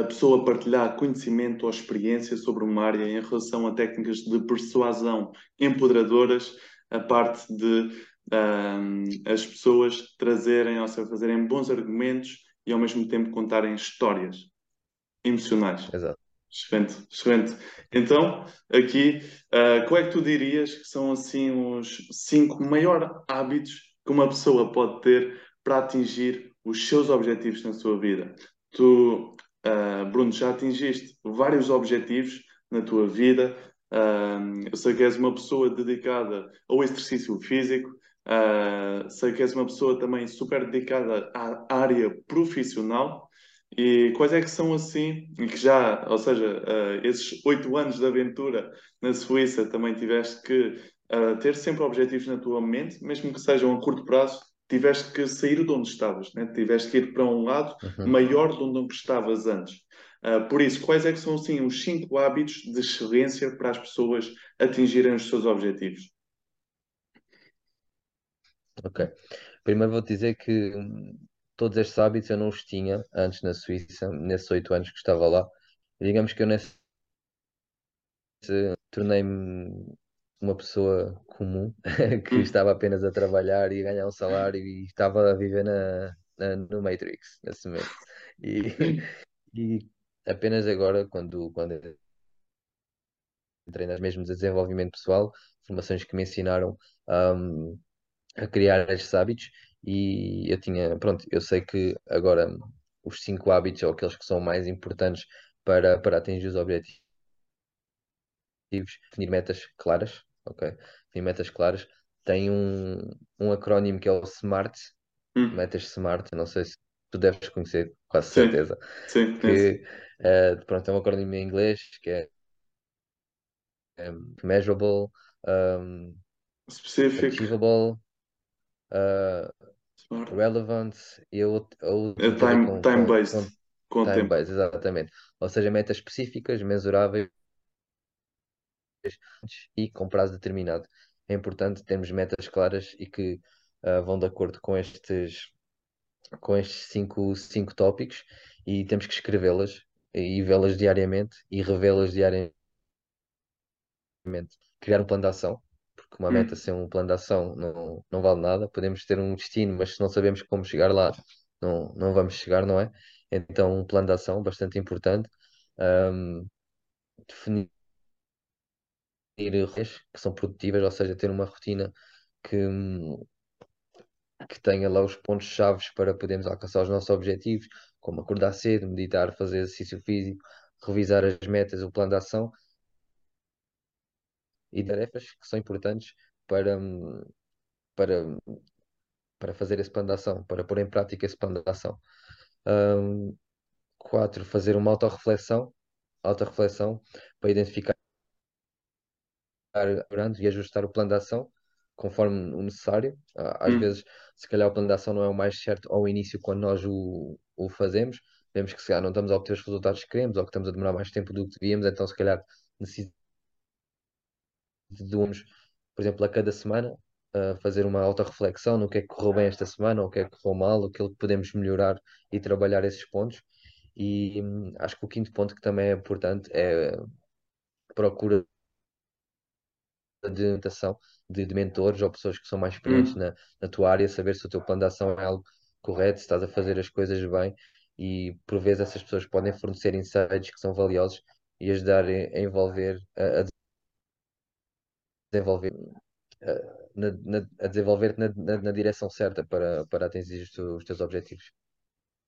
a pessoa partilhar conhecimento ou experiência sobre uma área em relação a técnicas de persuasão empoderadoras, a parte de um, as pessoas trazerem, ou seja, fazerem bons argumentos e ao mesmo tempo contarem histórias emocionais. Exato. Excelente, excelente. Então, aqui, uh, qual é que tu dirias que são assim os cinco maiores hábitos que uma pessoa pode ter para atingir os seus objetivos na sua vida? Tu Uh, Bruno, já atingiste vários objetivos na tua vida. Uh, eu sei que és uma pessoa dedicada ao exercício físico. Uh, sei que és uma pessoa também super dedicada à área profissional. E quais é que são assim, e que já, ou seja, esses oito anos de aventura na Suíça também tiveste que ter sempre objetivos na tua mente, mesmo que sejam a curto prazo, tiveste que sair de onde estavas, né? tiveste que ir para um lado uhum. maior de onde estavas antes. Uh, por isso, quais é que são assim, os cinco hábitos de excelência para as pessoas atingirem os seus objetivos? Ok. Primeiro vou dizer que hum, todos estes hábitos eu não os tinha antes na Suíça, nesses oito anos que estava lá. Digamos que eu nesse tornei-me uma pessoa comum que hum. estava apenas a trabalhar e a ganhar um salário e estava a viver na, na no Matrix nesse momento. E, e apenas agora, quando, quando entrei nas mesmas de desenvolvimento pessoal, formações que me ensinaram um, a criar estes hábitos e eu tinha, pronto, eu sei que agora os cinco hábitos ou aqueles que são mais importantes para, para atingir os objetivos definir metas claras, ok? Tem metas claras. Tem um, um acrónimo que é o SMART, hum. metas SMART, não sei se tu deves conhecer, quase sim. certeza. Sim, que uh, pronto, é um acrónimo em inglês que é um, measurable, um, specific, achievable, uh, relevant e a outra, é time, time based. Com, com time based, exatamente. Ou seja, metas específicas, mensuráveis e com prazo determinado. É importante termos metas claras e que uh, vão de acordo com estes, com estes cinco, cinco tópicos e temos que escrevê-las e vê-las diariamente e revê-las diariamente. Criar um plano de ação, porque uma meta Hum. sem um plano de ação não, não vale nada. Podemos ter um destino, mas se não sabemos como chegar lá, não, não vamos chegar, não é? Então, um plano de ação bastante importante. Um, definir que são produtivas, ou seja, ter uma rotina que, que tenha lá os pontos chaves para podermos alcançar os nossos objetivos, como acordar cedo, meditar, fazer exercício físico, revisar as metas, o plano de ação e tarefas que são importantes para, para, para fazer esse plano de ação, para pôr em prática esse plano de ação. Um, quatro, fazer uma autorreflexão, autorreflexão para identificar e ajustar o plano de ação conforme o necessário. Às Hum. vezes, se calhar, o plano de ação não é o mais certo ao início quando nós o, o fazemos. Vemos que se calhar não estamos a obter os resultados que queremos ou que estamos a demorar mais tempo do que devíamos, então se calhar necessitamos, por exemplo, a cada semana, uh, fazer uma autorreflexão no que é que correu bem esta semana, ou o que é que correu mal, aquilo que podemos melhorar e trabalhar esses pontos. E hum, acho que o quinto ponto que também é importante é procura de orientação de, de mentores ou pessoas que são mais experientes Hum. na, na tua área, saber se o teu plano de ação é algo correto, se estás a fazer as coisas bem e por vezes essas pessoas podem fornecer insights que são valiosos e ajudar a, envolver a, a desenvolver a, na, na, a desenvolver-te na, na, na, direção certa para, para atingir os teus, os teus objetivos.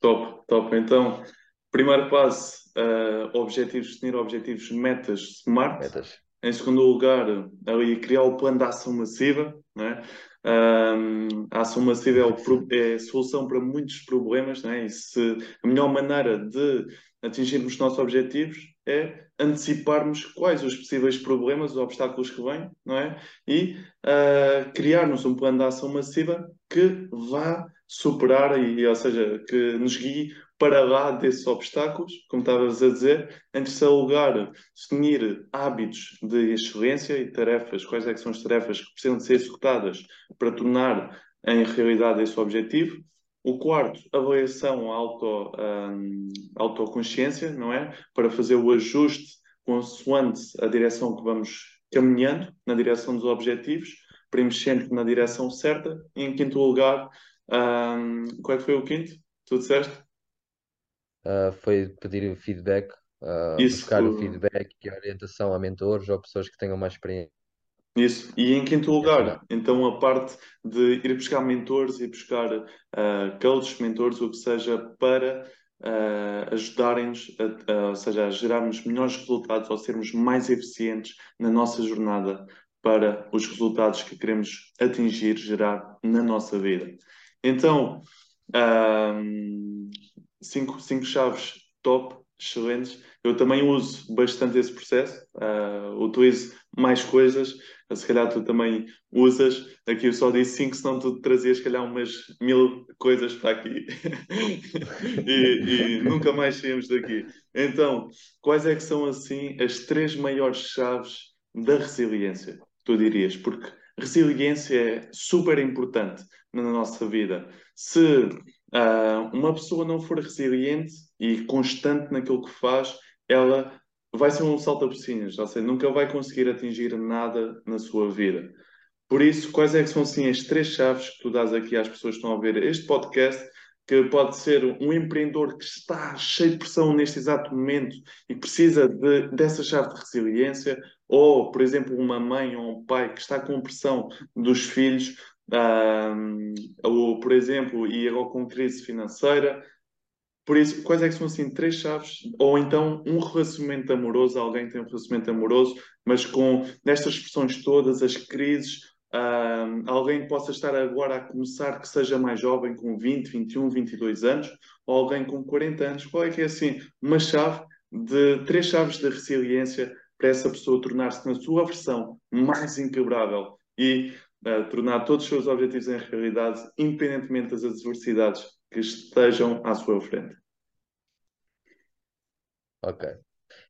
Top, top. Então, primeiro passo, uh, objetivos, definir objetivos, metas SMART. Metas. Em segundo lugar, ali, criar o plano de ação massiva. Né? Um, a ação massiva é, é, a solução para muitos problemas. Né? E se, a melhor maneira de atingirmos os nossos objetivos é anteciparmos quais os possíveis problemas, os obstáculos que vêm, não é? E uh, criarmos um plano de ação massiva que vá superar, e, ou seja, que nos guie para lá desses obstáculos, como estavas a dizer. Em terceiro lugar, definir hábitos de excelência e tarefas, quais é que são as tarefas que precisam ser executadas para tornar em realidade esse objetivo. O quarto, avaliação auto, um, autoconsciência, não é? Para fazer o ajuste consoante a direção que vamos caminhando, na direção dos objetivos, para irmos sempre na direção certa. E em quinto lugar, um, qual é que foi o quinto? Tu disseste? Uh, foi pedir feedback, uh, Isso, buscar o feedback e a orientação a mentores ou pessoas que tenham mais experiência. Isso, e em quinto lugar, então a parte de ir buscar mentores e buscar uh, coaches, mentores, o que seja, para uh, ajudarem-nos, ou seja, a gerarmos melhores resultados ou sermos mais eficientes na nossa jornada para os resultados que queremos atingir, gerar na nossa vida. Então, um, cinco, cinco chaves top, excelentes. Eu também uso bastante esse processo, uh, utilizo mais coisas, se calhar tu também usas. Aqui eu só disse cinco, senão tu trazias, se calhar, umas mil coisas para aqui e, e nunca mais saímos daqui. Então, quais é que são, assim, as três maiores chaves da resiliência, tu dirias? Porque resiliência é super importante na nossa vida. Se uh, uma pessoa não for resiliente e constante naquilo que faz, ela vai ser um salta-piscinas, ou seja, nunca vai conseguir atingir nada na sua vida. Por isso, quais é que são assim as três chaves que tu dás aqui às pessoas que estão a ver este podcast, que pode ser um empreendedor que está cheio de pressão neste exato momento e precisa de, dessa chave de resiliência, ou, por exemplo, uma mãe ou um pai que está com pressão dos filhos, um, ou, por exemplo, e agora com crise financeira. Por isso, quais é que são assim três chaves? Ou então um relacionamento amoroso, alguém tem um relacionamento amoroso, mas com nestas pressões todas, as crises, alguém que possa estar agora a começar que seja mais jovem, com 20, 21, 22 anos, ou alguém com 40 anos, qual é que é assim uma chave de três chaves de resiliência para essa pessoa tornar-se na sua versão mais inquebrável e uh, tornar todos os seus objetivos em realidade, independentemente das adversidades que estejam à sua frente. Ok.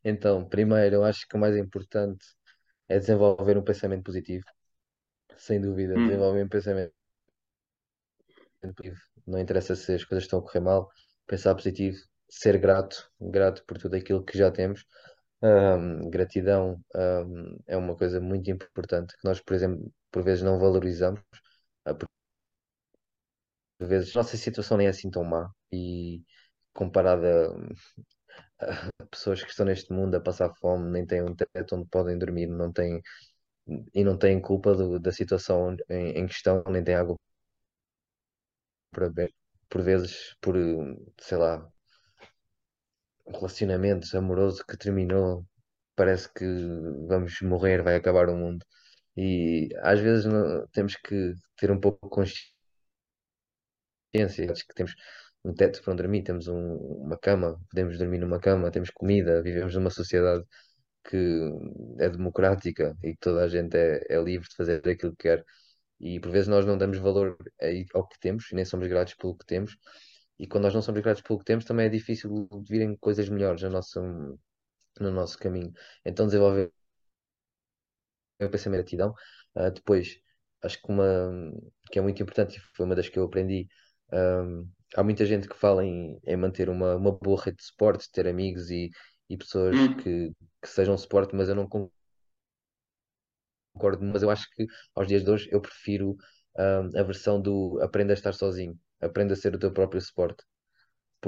Então, primeiro, eu acho que o mais importante é desenvolver um pensamento positivo. Sem dúvida, Hum. desenvolver um pensamento positivo não interessa se as coisas estão a correr mal, pensar positivo, ser grato, grato por tudo aquilo que já temos. Um, gratidão um, é uma coisa muito importante que nós, por exemplo, por vezes não valorizamos. Uh, por vezes a nossa situação nem é assim tão má e comparada a pessoas que estão neste mundo a passar fome, nem têm um teto onde podem dormir, não têm e não têm culpa do, da situação em, em, questão, nem têm água para beber. Por vezes, por sei lá, um relacionamento amoroso que terminou, parece que vamos morrer, vai acabar o mundo. E às vezes não, temos que ter um pouco de consciência que temos um teto para dormir, temos um, uma cama, podemos dormir numa cama, temos comida, vivemos numa sociedade que é democrática e que toda a gente é, é livre de fazer aquilo que quer. E por vezes nós não damos valor ao que temos nem somos gratos pelo que temos. E quando nós não somos gratos pelo que temos, também é difícil de virem coisas melhores no nosso, no nosso caminho. Então desenvolver o pensamento de gratidão. Uh, depois, acho que uma que é muito importante e foi uma das que eu aprendi. Um, há muita gente que fala em, em manter uma, uma boa rede de suporte, ter amigos e, e pessoas Hum, que, que sejam suporte, mas eu não concordo, mas eu acho que aos dias de hoje eu prefiro um, a versão do aprenda a estar sozinho, aprenda a ser o teu próprio suporte,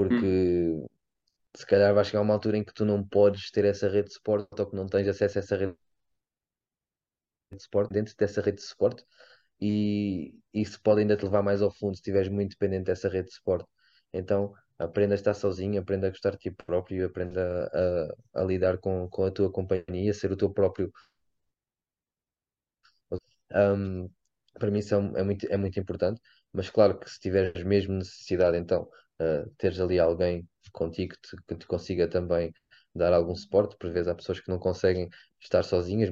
hum, porque se calhar vai chegar uma altura em que tu não podes ter essa rede de suporte ou que não tens acesso a essa rede de suporte dentro dessa rede de suporte e isso pode ainda te levar mais ao fundo se estiveres muito dependente dessa rede de suporte. Então, aprenda a estar sozinho, aprenda a gostar de ti próprio, aprenda a, a, a lidar com, com a tua companhia, ser o teu próprio Um, para mim isso é, é muito, é muito importante, mas claro que se tiveres mesmo necessidade, então, uh, teres ali alguém contigo que te, que te consiga também dar algum suporte, por vezes há pessoas que não conseguem estar sozinhas,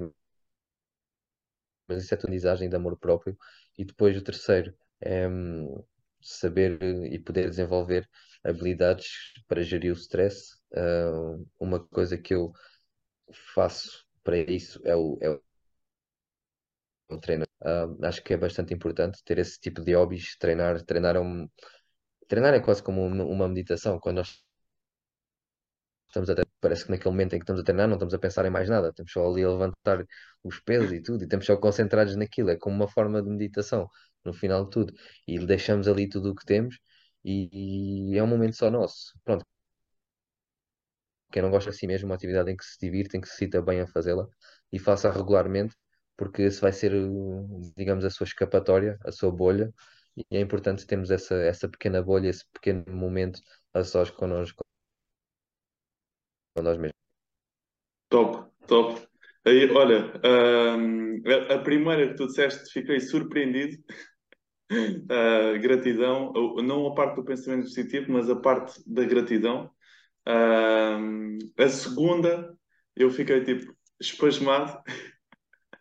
mas isso é aprendizagem de amor próprio. E depois o terceiro é hum, saber e poder desenvolver habilidades para gerir o stress. Uh, uma coisa que eu faço para isso é o, é o treino. Ah, acho que é bastante importante ter esse tipo de hobbies, treinar, treinar é um, treinar é quase como uma uma meditação. Quando nós estamos a treinar, parece que naquele momento em que estamos a treinar não estamos a pensar em mais nada, estamos só ali a levantar os pesos e tudo, e estamos só concentrados naquilo, é como uma forma de meditação no final de tudo. E deixamos ali tudo o que temos e, e é um momento só nosso. Pronto, quem não gosta de si mesmo, uma atividade em que se divirta, em que se sinta bem a fazê-la e faça regularmente, porque esse vai ser, uh, digamos, a sua escapatória, a sua bolha, e é importante termos essa, essa pequena bolha, esse pequeno momento a sós connosco, com nós mesmos. top, top. Aí, olha, hum, a, primeira que tu disseste, fiquei surpreendido. Uh, gratidão, não a parte do pensamento positivo, mas a parte da gratidão. Um, a segunda, eu fiquei tipo espasmado,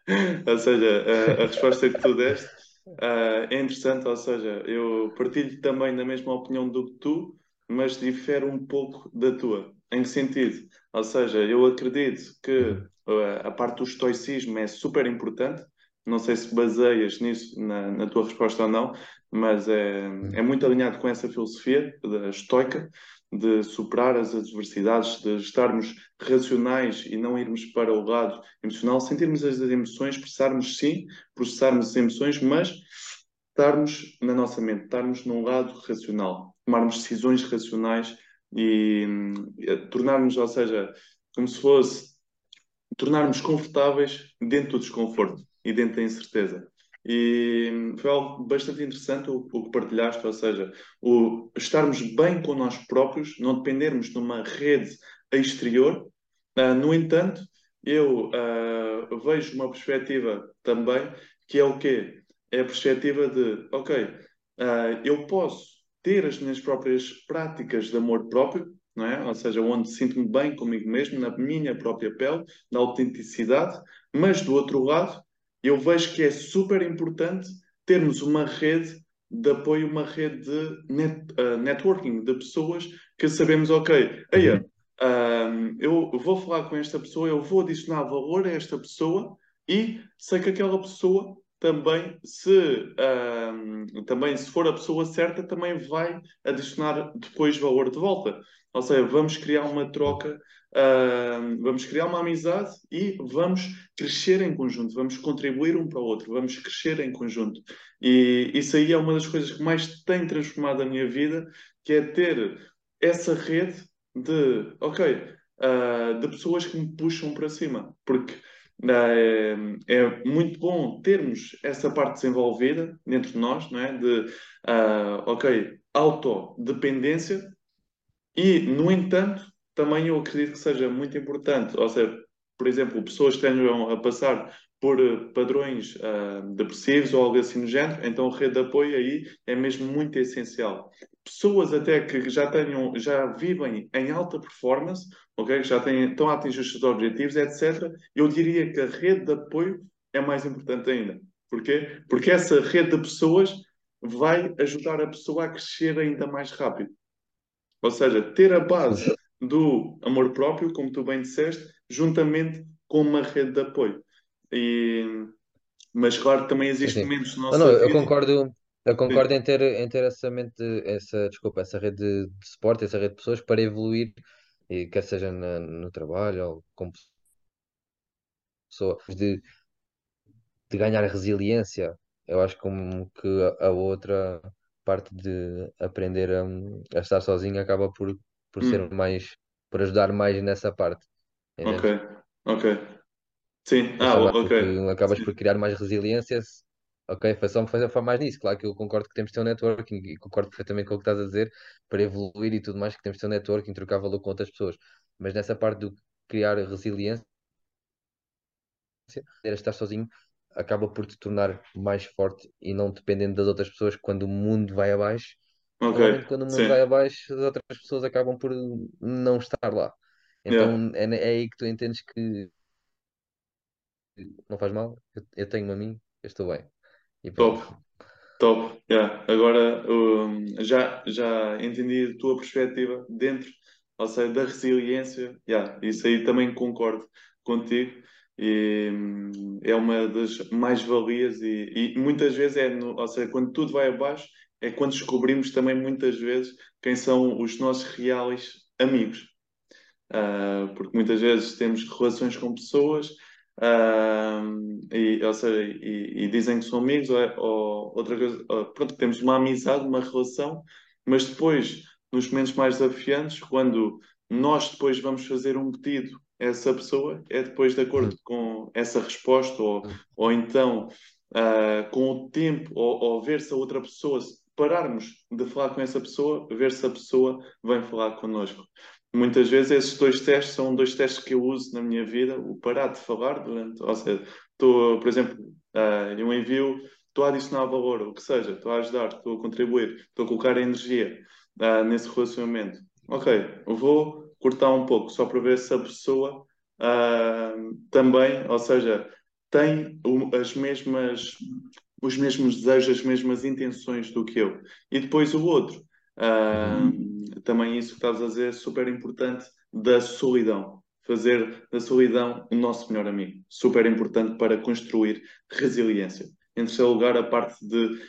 ou seja, a, a resposta que tu deste, uh, é interessante, ou seja, eu partilho também da mesma opinião do que tu, mas difere um pouco da tua. Em que sentido? Ou seja, eu acredito que uh, a parte do estoicismo é super importante. Não sei se baseias nisso na, na tua resposta ou não, mas é, é muito alinhado com essa filosofia da estoica de superar as adversidades, de estarmos racionais e não irmos para o lado emocional, sentirmos as emoções, expressarmos sim, processarmos as emoções, mas estarmos na nossa mente, estarmos num lado racional, tomarmos decisões racionais e, e tornarmos, ou seja, como se fosse tornarmos confortáveis dentro do desconforto e dentro da incerteza. E foi algo bastante interessante o, o que partilhaste, ou seja, o estarmos bem com nós próprios, não dependermos de uma rede exterior. Uh, no entanto, eu uh, vejo uma perspectiva também que é o quê? É a perspectiva de, ok, uh, eu posso ter as minhas próprias práticas de amor próprio, não é? Ou seja, onde sinto-me bem comigo mesmo, na minha própria pele, na autenticidade, mas do outro lado, eu vejo que é super importante termos uma rede de apoio, uma rede de net, uh, networking, de pessoas que sabemos, ok, eia, uhum, um, eu vou falar com esta pessoa, eu vou adicionar valor a esta pessoa e sei que aquela pessoa também se, um, também se for a pessoa certa, também vai adicionar depois valor de volta. Ou seja, vamos criar uma troca, uh, vamos criar uma amizade e vamos crescer em conjunto, vamos contribuir um para o outro, vamos crescer em conjunto. E isso aí é uma das coisas que mais tem transformado a minha vida, que é ter essa rede de, ok, uh, de pessoas que me puxam para cima. Porque é, é, muito bom termos essa parte desenvolvida dentro de nós, não é? De, uh, ok, autodependência, e, no entanto, também eu acredito que seja muito importante, ou seja, por exemplo, pessoas que estejam a passar por uh, padrões uh, depressivos ou algo assim no género, então a rede de apoio aí é mesmo muito essencial. Pessoas até que já tenham, já vivem em alta performance, ok, já têm, estão a atingir os seus objetivos, etc. Eu diria que a rede de apoio é mais importante ainda. Porquê? Porque essa rede de pessoas vai ajudar a pessoa a crescer ainda mais rápido. Ou seja, ter a base do amor próprio, como tu bem disseste, juntamente com uma rede de apoio. E, mas claro, também existem momentos na nossa não, não, eu concordo, eu concordo em ter, em ter essa mente, essa, desculpa, essa rede de, suporte, essa rede de pessoas para evoluir, e quer seja na, no trabalho ou como pessoa, de, de ganhar resiliência. Eu acho como que a, a outra parte de aprender a, a estar sozinho acaba por, por ser Hum, mais, por ajudar mais nessa parte, ok, entendes? ok. Sim, ah, o- ok. acabas por Sim, criar mais resiliência. Ok, foi só me fazer falar mais nisso. Claro que eu concordo que temos de ter um networking e concordo perfeitamente com o que estás a dizer para evoluir e tudo mais, que temos de ter um networking, trocar valor com outras pessoas. Mas nessa parte do criar resiliência, estar sozinho acaba por te tornar mais forte e não dependendo das outras pessoas quando o mundo vai abaixo. ok. Normalmente, quando o mundo vai Sim, abaixo, as outras pessoas acabam por não estar lá. yeah. Então é, é aí que tu entendes que não faz mal, eu, eu tenho-me a mim, eu estou bem. E Top. Top, yeah. Agora um, já, já entendi a tua perspectiva dentro, ou seja, da resiliência. Yeah, isso aí também concordo contigo. E hum, é uma das mais-valias, e, e muitas vezes é, no, ou seja, quando tudo vai abaixo, é quando descobrimos também muitas vezes quem são os nossos reais amigos. Uh, porque muitas vezes temos relações com pessoas e, ou seja, e, e, dizem que são amigos ou, é, ou outra coisa, ou, pronto, temos uma amizade, uma relação, mas depois, nos momentos mais desafiantes, quando nós depois vamos fazer um pedido a essa pessoa, é depois de acordo com essa resposta ou, ou então uh, com o tempo ou, ou ver se a outra pessoa, pararmos de falar com essa pessoa, ver se a pessoa vem falar connosco. Muitas vezes esses dois testes são dois testes que eu uso na minha vida, o parar de falar durante, ou seja, estou, por exemplo, uh, eu envio, estou a adicionar valor, o que seja, estou a ajudar, estou a contribuir, estou a colocar energia uh, nesse relacionamento. Ok, vou cortar um pouco só para ver se a pessoa uh, também, ou seja, tem as mesmas, os mesmos desejos, as mesmas intenções do que eu. E depois o outro. Também isso que estás a dizer é super importante da solidão. Fazer da solidão o nosso melhor amigo. Super importante para construir resiliência. Em terceiro lugar, a parte de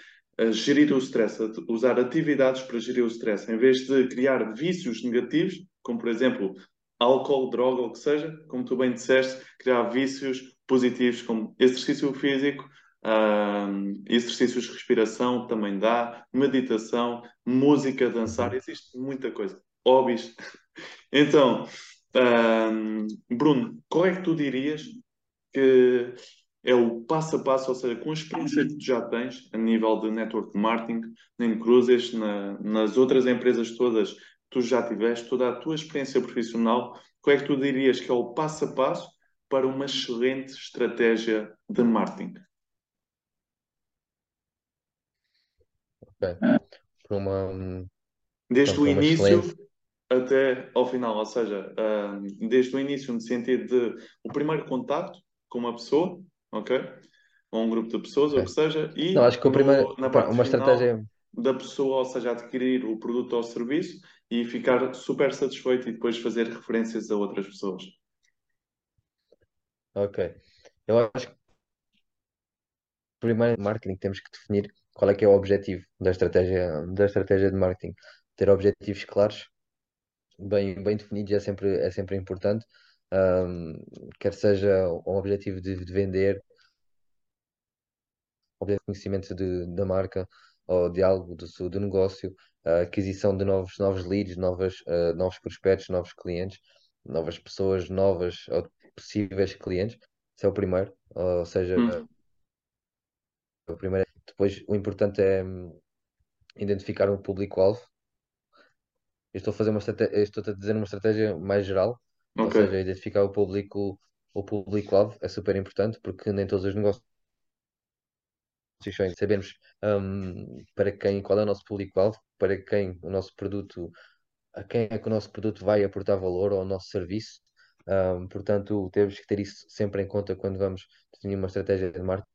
uh, gerir o stress, usar atividades para gerir o stress, em vez de criar vícios negativos, como por exemplo álcool, droga, ou o que seja, como tu bem disseste, criar vícios positivos como exercício físico, Exercícios de respiração também dá, meditação, música, dançar, existe muita coisa. Hobbies. Então, Bruno, qual é que tu dirias que é o passo a passo, ou seja, com a experiência que tu já tens a nível de network marketing, nem Cruzes, na, nas outras empresas todas que tu já tiveste, toda a tua experiência profissional, qual é que tu dirias que é o passo a passo para uma excelente estratégia de marketing? Ok. Por uma, Desde pronto, o por uma início excelente. até ao final, ou seja, desde o início no sentido de o primeiro contacto com uma pessoa, ok? Ou um grupo de pessoas, ou o que ok. seja, Não, e acho que o primeiro, no, na pá, parte uma final estratégia. da pessoa, ou seja, adquirir o produto ou o serviço e ficar super satisfeito e depois fazer referências a outras pessoas. Ok. Eu acho primeiro, marketing, temos que definir qual é que é o objetivo da estratégia, da estratégia de marketing. Ter objetivos claros, bem, bem definidos, é sempre, é sempre importante. Um, quer seja um objetivo de, de vender, objetivo de conhecimento de, da marca ou de algo do, do negócio, a aquisição de novos, novos leads, novas, uh, novos prospectos, novos clientes, novas pessoas novas ou possíveis clientes. Esse é o primeiro. Ou seja, Hum, o primeiro. Depois, o importante é hum, identificar um público-alvo. Eu estou a fazer uma estratégia, estou a dizer uma estratégia mais geral, ou ok. seja, identificar o público, o público-alvo é super importante porque nem todos os negócios. Sabemos hum, para quem, qual é o nosso público-alvo, para quem o nosso produto, a quem é que o nosso produto vai aportar valor ao nosso serviço. Hum, portanto, temos que ter isso sempre em conta quando vamos definir uma estratégia de marketing,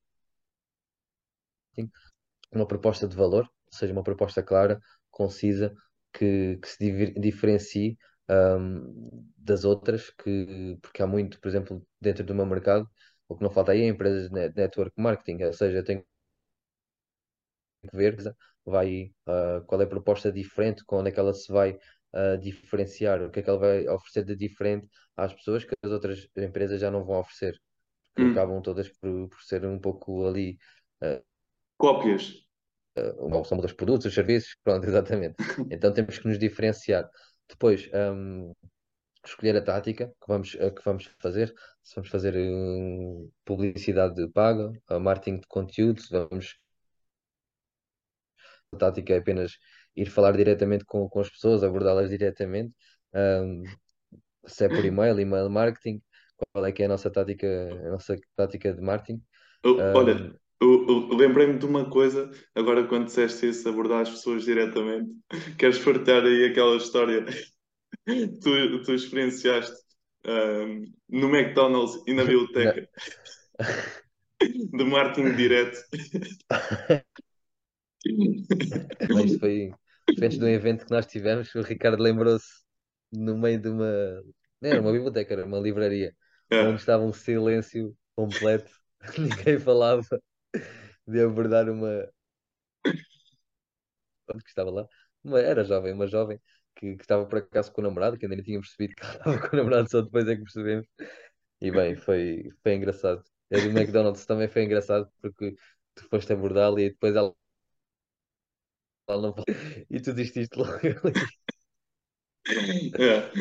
uma proposta de valor, ou seja, uma proposta clara, concisa, que, que se diver- diferencie hum, das outras, que, porque há muito, por exemplo, dentro do meu mercado, o que não falta aí é empresas de net- network marketing, ou seja, tem que ver vai, ah, qual é a proposta diferente, quando é que ela se vai ah, diferenciar, o que é que ela vai oferecer de diferente às pessoas que as outras empresas já não vão oferecer, porque Hum, acabam todas por, por ser um pouco ali, ah, cópias. uma são dos produtos, os serviços, pronto, exatamente. Então temos que nos diferenciar. Depois, ahm, escolher a tática que vamos, a que vamos fazer, se vamos fazer hum, publicidade paga, a marketing de conteúdo, se vamos a tática é apenas ir falar diretamente com, com as pessoas, abordá-las diretamente. Um, se é por e-mail, e-mail marketing, qual é que é a nossa tática, a nossa tática de marketing? Olha, Um, eu, eu lembrei-me de uma coisa, agora quando disseste isso, abordar as pessoas diretamente. Queres partilhar aí aquela história que tu, tu experienciaste ahm, no McDonald's e na biblioteca de marketing direto? Isto foi, foi antes de um evento que nós tivemos, o Ricardo lembrou-se no meio de uma. Não era uma biblioteca, era uma livraria, onde É. estava um silêncio completo, ninguém falava de abordar uma, que estava lá. Uma, era jovem, uma jovem que, que estava por acaso com o namorado, que ainda nem tinha percebido que ela estava com o namorado, só depois é que percebemos. E bem, foi, foi engraçado. A do McDonald's também foi engraçado porque tu foste abordá-la e depois ela, ela não. E tu desististe logo ali.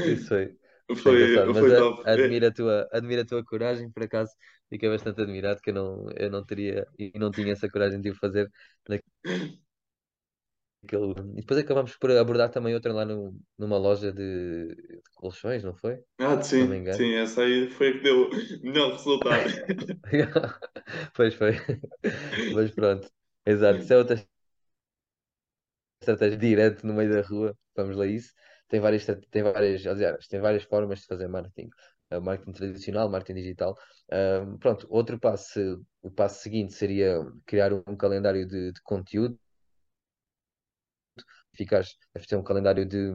Isso É. foi, foi engraçado. Foi, Mas foi a. É. admiro a tua, admiro a tua coragem, por acaso fiquei bastante admirado que eu não, eu não teria e não tinha essa coragem de o fazer naquele. E depois acabamos por abordar também outra lá no, numa loja de, de colchões, não foi? Ah, sim, sim, essa aí foi a que deu melhor resultado. Pois foi. Mas pronto. Exato. Isso é outra estratégia direto no meio da rua. Vamos lá isso. Tem várias, tem várias, aliás, tem várias formas de fazer marketing. Uh, marketing tradicional, marketing digital. Pronto, outro passo, o passo seguinte seria criar um calendário de, de conteúdo. Ficas a fazer um calendário de,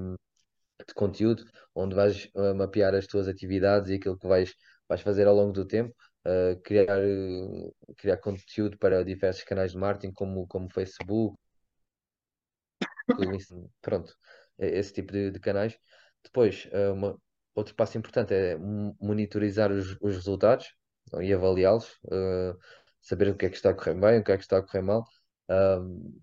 de conteúdo, onde vais uh, mapear as tuas atividades e aquilo que vais, vais fazer ao longo do tempo, uh, criar, criar conteúdo para diversos canais de marketing, como, como Facebook, pronto, é esse tipo de, de canais. Depois, uh, uma- outro passo importante é mo- monitorizar os, os resultados e avaliá-los, uh, saber o que é que está a correr bem, o que é que está a correr mal. Um,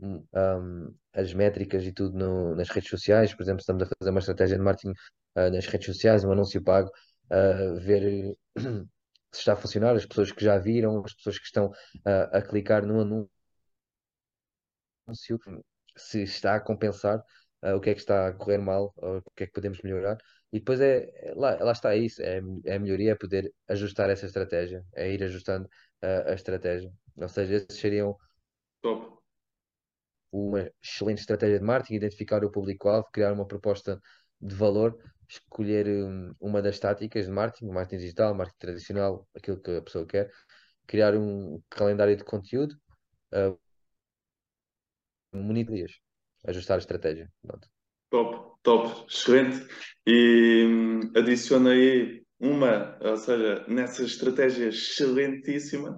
um, as métricas e tudo no- nas redes sociais, por exemplo, estamos a fazer uma estratégia de marketing uh, nas redes sociais, um anúncio pago, uh, ver se está a funcionar, as pessoas que já viram, as pessoas que estão a clicar no anúncio, se está a compensar, uh, o que é que está a correr mal, ou o que é que podemos melhorar. E depois é, é- lá, lá está isso, é, é a melhoria, é poder ajustar essa estratégia, é ir ajustando uh, a estratégia. Ou seja, esses seriam Top. uma excelente estratégia de marketing, identificar o público-alvo, criar uma proposta de valor, escolher um, uma das táticas de marketing, marketing digital, marketing tradicional, aquilo que a pessoa quer, criar um calendário de conteúdo, uh, monitoria, ajustar a estratégia. Pronto. Top, top, excelente. E hum, adiciona aí uma, ou seja, nessa estratégia excelentíssima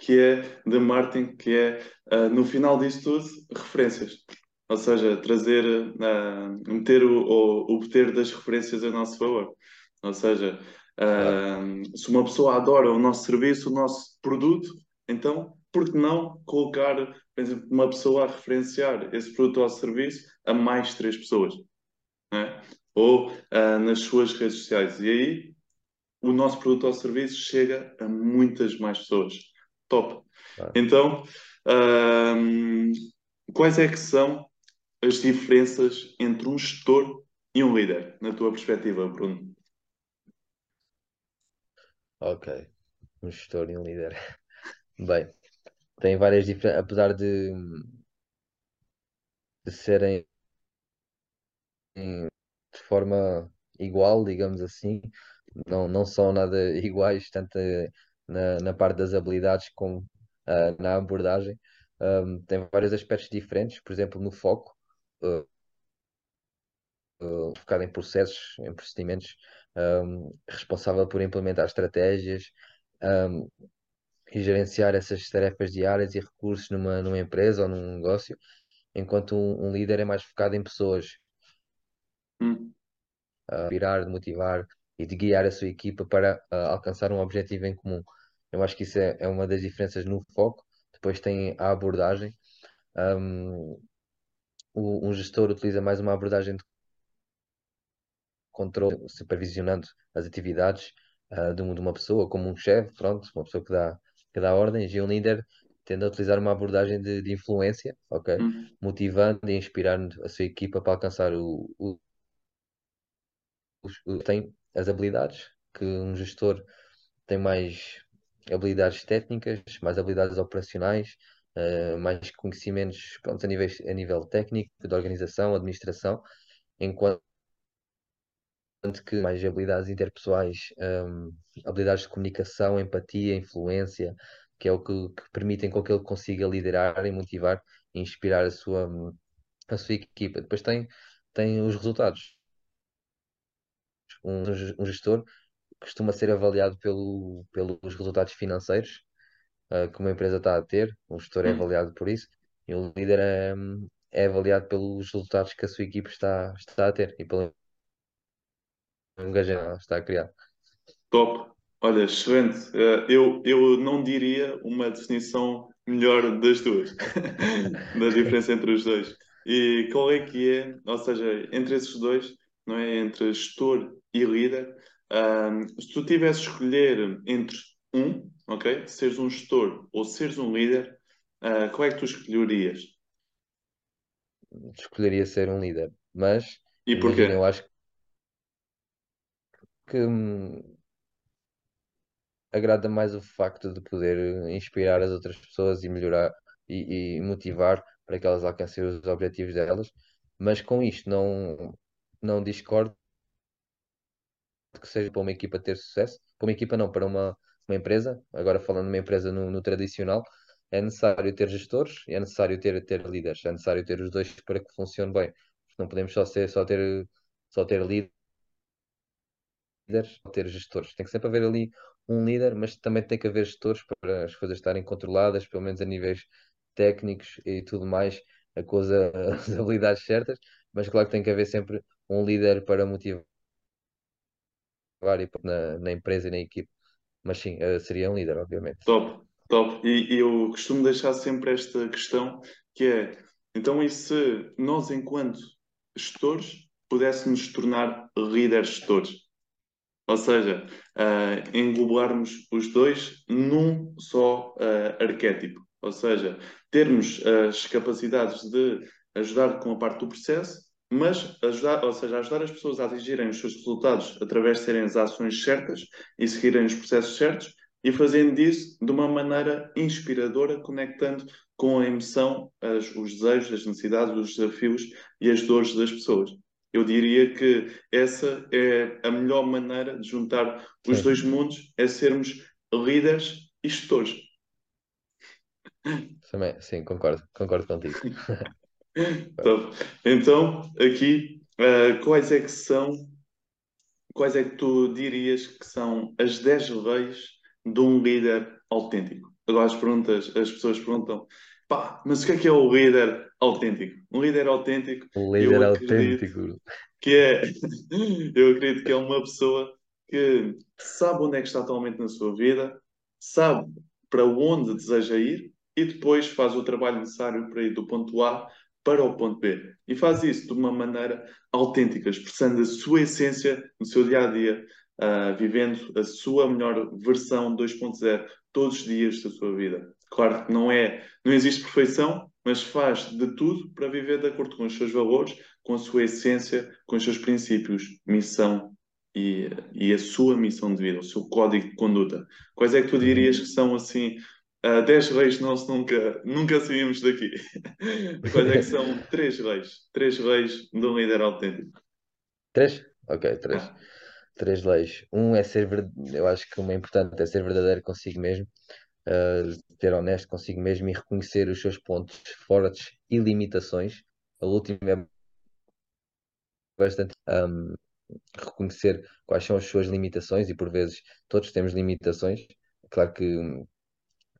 que é de marketing, que é, uh, no final disso tudo, referências. Ou seja, trazer, uh, meter o, o, obter das referências a nosso favor. Ou seja, uh, se uma pessoa adora o nosso serviço, o nosso produto, então, por que não colocar, por exemplo, uma pessoa a referenciar esse produto ou serviço a mais três pessoas? É? Ou uh, nas suas redes sociais. E aí, o nosso produto ou serviço chega a muitas mais pessoas. Top. Então, um, quais é que são as diferenças entre um gestor e um líder, na tua perspectiva, Bruno? Ok, um gestor e um líder. Bem, tem várias diferenças, apesar de, de serem de forma igual, digamos assim, não, não são nada iguais, tanto na, na parte das habilidades como uh, na abordagem. Um, tem vários aspectos diferentes, por exemplo, no foco, uh, uh, focado em processos, em procedimentos, um, responsável por implementar estratégias um, e gerenciar essas tarefas diárias e recursos numa, numa empresa ou num negócio, enquanto um, um líder é mais focado em pessoas, hum. virar, motivar, e de guiar a sua equipa para uh, alcançar um objetivo em comum. Eu acho que isso é, é, uma das diferenças no foco. Depois tem a abordagem. Um, o, um gestor utiliza mais uma abordagem de controle, supervisionando as atividades uh, de, uma pessoa, como um chefe, pronto, uma pessoa que dá, que dá ordens, e um líder tende a utilizar uma abordagem de, de influência, ok? Hum. Motivando e inspirando a sua equipa para alcançar o, o, o tem as habilidades, que um gestor tem mais habilidades técnicas, mais habilidades operacionais, uh, mais conhecimentos pronto, a, nível, a nível técnico, de organização, administração, enquanto que mais habilidades interpessoais, um, habilidades de comunicação, empatia, influência, que é o que, que permitem com que ele consiga liderar e motivar e inspirar a sua, a sua equipa. Depois tem, tem os resultados um, um gestor costuma ser avaliado pelo, pelos resultados financeiros uh, que uma empresa está a ter, o gestor é hum. avaliado por isso, e o líder é, é avaliado pelos resultados que a sua equipe está, está a ter e engajamento que está a criar. Top, olha, excelente. Uh, eu, eu não diria uma definição melhor das duas, da diferença entre os dois. E qual é que é, ou seja, entre esses dois, não é? Entre gestor e líder. Um, se tu tivesse escolher entre um, ok? Seres um gestor ou seres um líder, uh, qual é que tu escolherias? Escolheria ser um líder, mas e porquê? eu acho que hum, agrada mais o facto de poder inspirar as outras pessoas e melhorar e, e motivar para que elas alcancem os objetivos delas, mas com isto não, não discordo que seja para uma equipa ter sucesso, para uma equipa não, para uma, uma empresa, agora falando de uma empresa no, no tradicional, é necessário ter gestores é necessário ter, ter líderes, é necessário ter os dois para que funcione bem. Não podemos só, ser, só, ter, só ter líderes, ter gestores. Tem que sempre haver ali um líder, mas também tem que haver gestores para as coisas estarem controladas, pelo menos a níveis técnicos e tudo mais, a coisa, as habilidades certas, mas claro que tem que haver sempre um líder para motivar na, na empresa e na equipe. Mas sim, eh, seria um líder, obviamente. Top, top. E, e eu costumo deixar sempre esta questão que é, então e se nós enquanto gestores pudéssemos tornar líderes gestores? Ou seja, uh, englobarmos os dois num só uh, arquétipo. Ou seja, termos as capacidades de ajudar com a parte do processo mas ajudar, ou seja, ajudar as pessoas a atingirem os seus resultados através de serem as ações certas e seguirem os processos certos e fazendo isso de uma maneira inspiradora, conectando com a emoção, as, os desejos, as necessidades, os desafios e as dores das pessoas. Eu diria que essa é a melhor maneira de juntar os Sim. dois mundos, é sermos líderes e gestores. Também, sim, concordo, concordo contigo. Então, então aqui, uh, quais é que são quais é que tu dirias que são as 10 leis de um líder autêntico? Agora as perguntas, as pessoas perguntam, pá, mas o que é que é o líder autêntico? Um líder autêntico, Um líder autêntico. que é, eu acredito que é uma pessoa que sabe onde é que está atualmente na sua vida, sabe para onde deseja ir e depois faz o trabalho necessário para ir do ponto A para o ponto B. E faz isso de uma maneira autêntica, expressando a sua essência no seu dia a dia, uh, vivendo a sua melhor versão 2.0 todos os dias da sua vida. Claro que não é, não existe perfeição, mas faz de tudo para viver de acordo com os seus valores, com a sua essência, com os seus princípios, missão e, e a sua missão de vida, o seu código de conduta. Quais é que tu dirias que são assim Uh, 10 reis nós nunca, nunca saímos daqui. Quais é que são três reis? Três reis de um líder autêntico. Três? Ok, três. Ah. Três leis. Um é ser, eu acho que uma importante é ser verdadeiro consigo mesmo, ser honesto consigo mesmo e reconhecer os seus pontos fortes e limitações. A última é bastante um, reconhecer quais são as suas limitações e por vezes todos temos limitações. Claro que hum,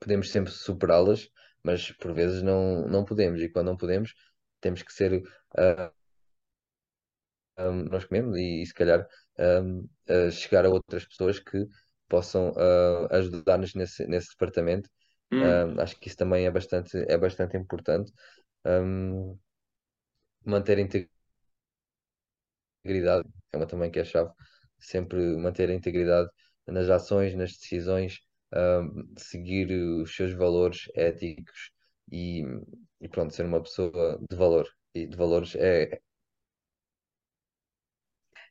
podemos sempre superá-las, mas por vezes não, não podemos, e quando não podemos, temos que ser uh, um, nós comemos e, e se calhar um, uh, chegar a outras pessoas que possam uh, ajudar-nos nesse, nesse departamento. Hum, Um, acho que isso também é bastante, é bastante importante. Um, manter a integridade é uma também que é chave. Sempre manter a integridade nas ações, nas decisões, um, seguir os seus valores éticos e, e pronto, ser uma pessoa de valor. E de valores é,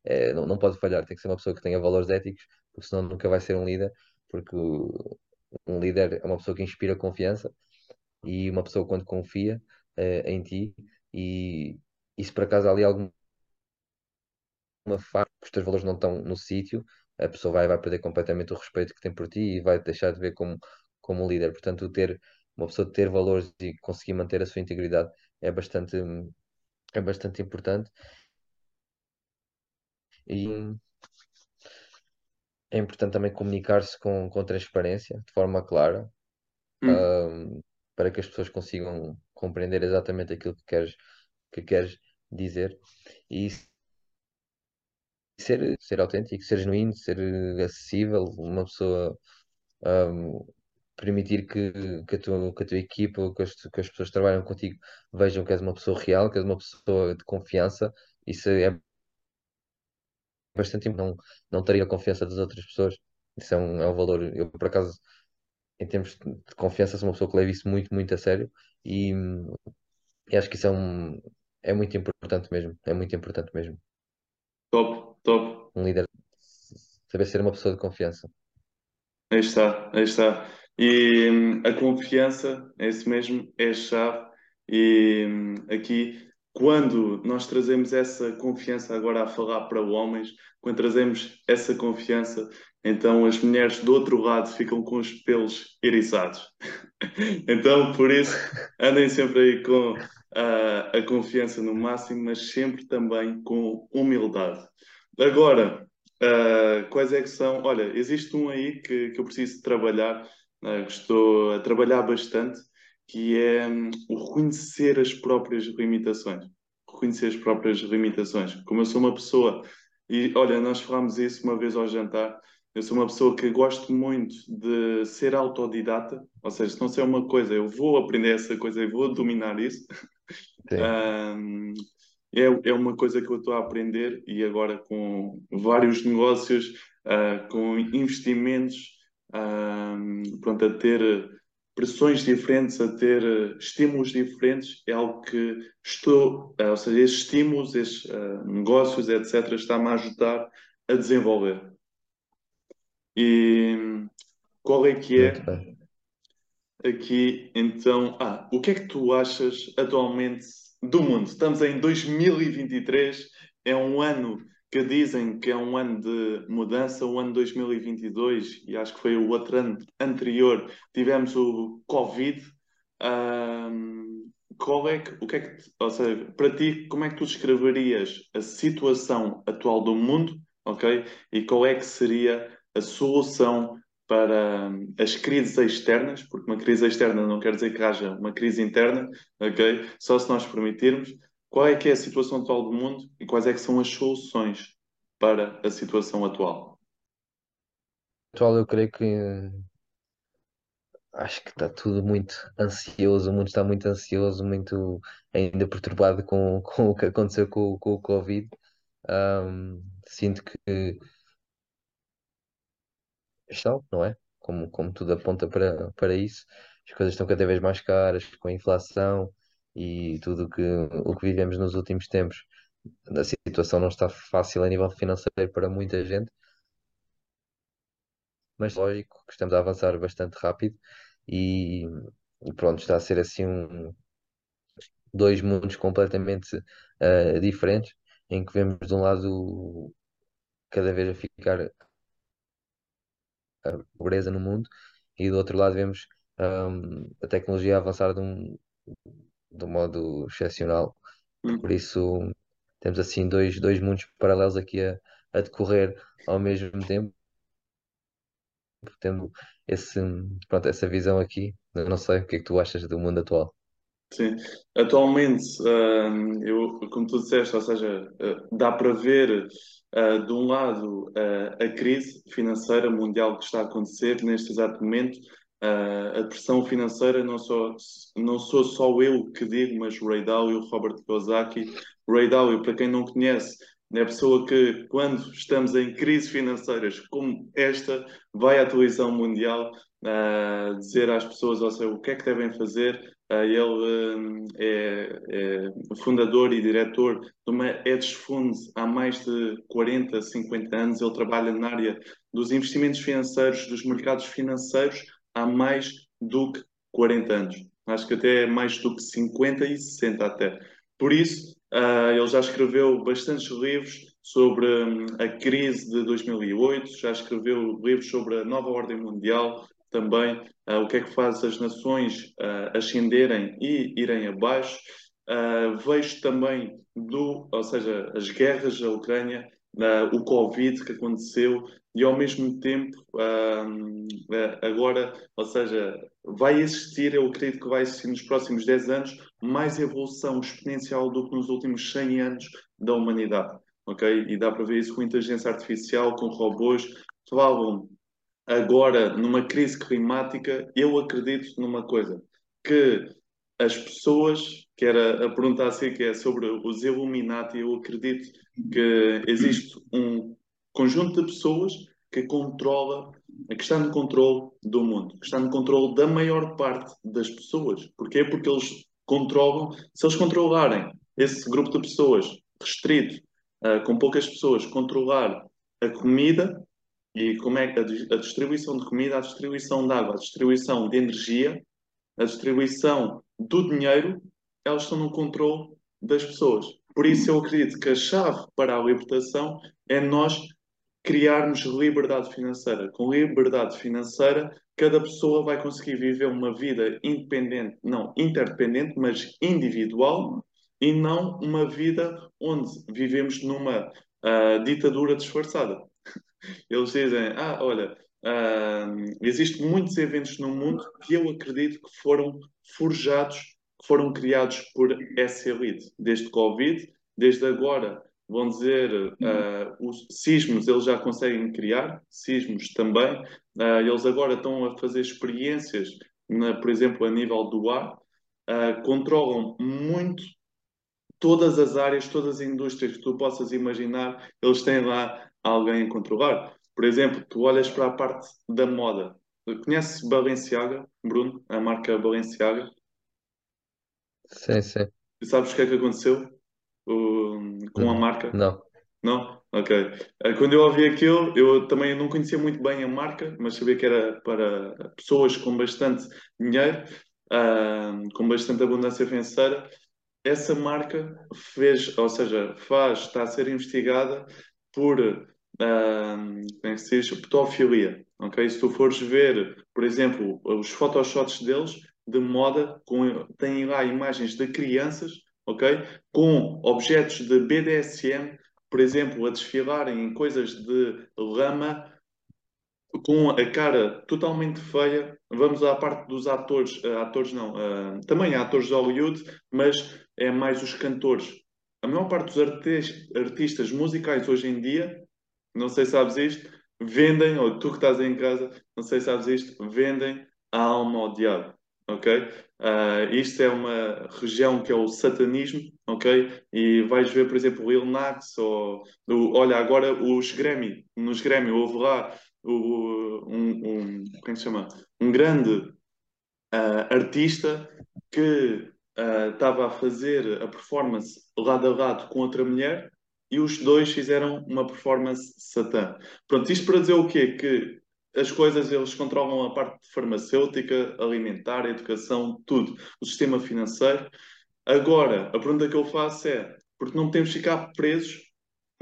é, não, não pode falhar, tem que ser uma pessoa que tenha valores éticos, porque senão nunca vai ser um líder, porque um líder é uma pessoa que inspira confiança e uma pessoa quando confia eh, em ti e, e se por acaso ali alguma falha, que os teus valores não estão no sítio, a pessoa vai, vai perder completamente o respeito que tem por ti e vai deixar de ver como, como líder. Portanto, ter uma pessoa ter valores e conseguir manter a sua integridade é bastante, é bastante importante. E é importante também comunicar-se com, com transparência, de forma clara, hum. ahm, para que as pessoas consigam compreender exatamente aquilo que queres, que queres dizer e ser, ser autêntico, ser genuíno, ser acessível, uma pessoa ahm, permitir que, que a tua, que a tua equipa, que as, que as pessoas que trabalham contigo vejam que és uma pessoa real, que és uma pessoa de confiança. Isso é bastante. Não, não teria a confiança das outras pessoas. Isso é um, é um valor. Eu, por acaso, em termos de confiança, sou uma pessoa que leva isso muito, muito a sério e, e acho que isso é um, é muito importante mesmo. É muito importante mesmo. Top, top. Um líder saber ser uma pessoa de confiança. Aí está, aí está. E hum, a confiança, é isso mesmo, é a chave. E hum, aqui, quando nós trazemos essa confiança agora a falar para homens, quando trazemos essa confiança, então as mulheres do outro lado ficam com os pelos eriçados. Então, por isso, andem sempre aí com a, a confiança no máximo, mas sempre também com humildade. Agora, ah, quais é que são? Olha, existe um aí que, que eu preciso trabalhar, que estou a trabalhar bastante, que é hum, o reconhecer as próprias limitações. Reconhecer as próprias limitações. Como eu sou uma pessoa, e olha, nós falámos isso uma vez ao jantar, eu sou uma pessoa que gosto muito de ser autodidata, ou seja, se não sei uma coisa, eu vou aprender essa coisa e vou dominar isso. Ahm, é, é uma coisa que eu estou a aprender e agora com vários negócios, ah, com investimentos, ahm, pronto, a ter pressões diferentes, a ter eh, estímulos diferentes, é algo que estou, ah, ou seja, esses estímulos, esses ah, negócios, etc., está-me a ajudar a desenvolver. E qual é que é aqui então? Ah, o que é que tu achas atualmente do mundo? Estamos em 2023, é um ano que dizem que é um ano de mudança, o ano 2022, e acho que foi o outro ano anterior, tivemos o Covid. Ahm, qual é que, o que é que, ou seja, para ti, como é que tu descreverias a situação atual do mundo? ok? E qual é que seria a solução para as crises externas, porque uma crise externa não quer dizer que haja uma crise interna, ok? Só se nós permitirmos. Qual é que é a situação atual do mundo e quais é que são as soluções para a situação atual? Atual, eu creio que acho que está tudo muito ansioso, o mundo está muito ansioso, muito ainda perturbado com, com o que aconteceu com, com o Covid. Um, sinto que estão, não é? Como, como tudo aponta para, para isso, as coisas estão cada vez mais caras com a inflação e tudo que, o que vivemos nos últimos tempos. A situação não está fácil a nível financeiro para muita gente, mas lógico que estamos a avançar bastante rápido e, e pronto, está a ser assim um, dois mundos completamente uh, diferentes, em que vemos de um lado cada vez a ficar a pobreza no mundo e do outro lado vemos um, a tecnologia avançar de um, de um modo excepcional. Hum. Por isso temos assim dois, dois mundos paralelos aqui a, a decorrer ao mesmo tempo, tendo esse, pronto, essa visão aqui. Não sei o que é que tu achas do mundo atual. Sim, atualmente, hum, eu, como tu disseste, ou seja, uh, dá para ver, uh, de um lado, uh, a crise financeira mundial que está a acontecer neste exato momento. A pressão financeira não sou, não sou só eu que digo, mas Ray Dalio, Robert Kiyosaki. Ray Dalio, para quem não conhece, é a pessoa que, quando estamos em crises financeiras como esta, vai à televisão mundial dizer às pessoas ou seja, o que é que devem fazer Uh, ele uh, é, é, fundador e diretor de uma hedge fund há mais de 40, 50 anos. Ele trabalha na área dos investimentos financeiros, dos mercados financeiros, há mais do que 40 anos. Acho que até mais do que 50 e 60 até. Por isso, uh, ele já escreveu bastantes livros sobre um, a crise de 2008, já escreveu livros sobre a nova ordem mundial, também uh, o que é que faz as nações uh, ascenderem e irem abaixo. Uh, vejo também do, ou seja, as guerras da Ucrânia, o Covid que aconteceu e ao mesmo tempo agora, ou seja, vai existir, eu acredito que vai existir nos próximos 10 anos mais evolução exponencial do que nos últimos 100 anos da humanidade, ok? E dá para ver isso com inteligência artificial, com robôs, falam agora, numa crise climática, eu acredito numa coisa, que as pessoas, que era a pergunta assim, que é sobre os Illuminati, eu acredito que existe um conjunto de pessoas que controla, que está no controle do mundo, que está no controle da maior parte das pessoas. Porquê? Porque eles controlam, se eles controlarem esse grupo de pessoas restrito, uh, com poucas pessoas, controlar a comida, e como é que a, distribuição de comida, a distribuição de água, a distribuição de energia, a distribuição do dinheiro, elas estão no controle das pessoas. Por isso eu acredito que a chave para a libertação é nós criarmos liberdade financeira. Com liberdade financeira, cada pessoa vai conseguir viver uma vida independente, não interdependente, mas individual, e não uma vida onde vivemos numa uh, ditadura disfarçada. Eles dizem, ah, olha, uh, existem muitos eventos no mundo que eu acredito que foram forjados, que foram criados por essa elite. Desde Covid, desde agora, vão dizer, uh, os sismos eles já conseguem criar, sismos também. Uh, eles agora estão a fazer experiências, na, por exemplo, a nível do ar, uh, controlam muito todas as áreas, todas as indústrias que tu possas imaginar, eles têm lá alguém a controlar. Por exemplo, tu olhas para a parte da moda. Conheces Balenciaga, Bruno? A marca Balenciaga? Sim, sim. E sabes o que é que aconteceu uh, com a marca? Não. Não? Ok. Uh, Quando eu ouvi aquilo, eu também não conhecia muito bem a marca, mas sabia que era para pessoas com bastante dinheiro, uh, com bastante abundância financeira. Essa marca fez, ou seja, faz, está a ser investigada por, como é que se diz, pedofilia. Okay? Se tu fores ver, por exemplo, os photoshots deles de moda, com, têm lá imagens de crianças, ok? Com objetos de BDSM, por exemplo, a desfilarem em coisas de lama com a cara totalmente feia. Vamos à parte dos atores, uh, atores não, uh, também há atores de Hollywood, mas é mais os cantores. A maior parte dos artistas, musicais hoje em dia, não sei se sabes isto, vendem, ou tu que estás em casa, não sei se sabes isto, vendem a alma ao diabo, ok? Uh, isto é uma região que é o satanismo, ok? E vais ver, por exemplo, o Lil Nas, ou, o, olha, agora os Grammy, nos Grammy houve lá o, um, um, como é se chama? Um grande uh, artista que estava uh, a fazer a performance lado a lado com outra mulher e os dois fizeram uma performance satã. Pronto, isto para dizer o quê? Que as coisas eles controlam a parte farmacêutica, alimentar, educação, tudo, o sistema financeiro. Agora, a pergunta que eu faço é: porque não podemos ficar presos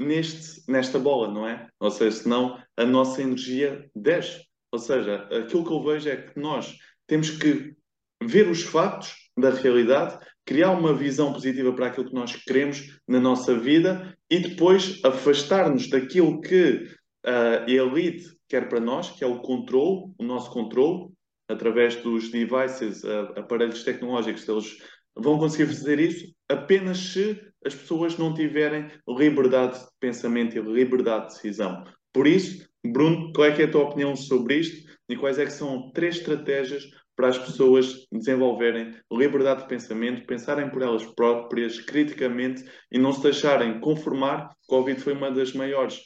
neste, nesta bola, não é? Ou seja, senão a nossa energia desce. Ou seja, aquilo que eu vejo é que nós temos que ver os factos da realidade, criar uma visão positiva para aquilo que nós queremos na nossa vida e depois afastar-nos daquilo que a elite quer para nós, que é o controle, o nosso controle, através dos devices, aparelhos tecnológicos, eles vão conseguir fazer isso apenas se as pessoas não tiverem liberdade de pensamento e liberdade de decisão. Por isso, Bruno, qual é, é a tua opinião sobre isto e quais é que são três estratégias para as pessoas desenvolverem liberdade de pensamento, pensarem por elas próprias, criticamente e não se deixarem conformar. Covid foi uma das maiores,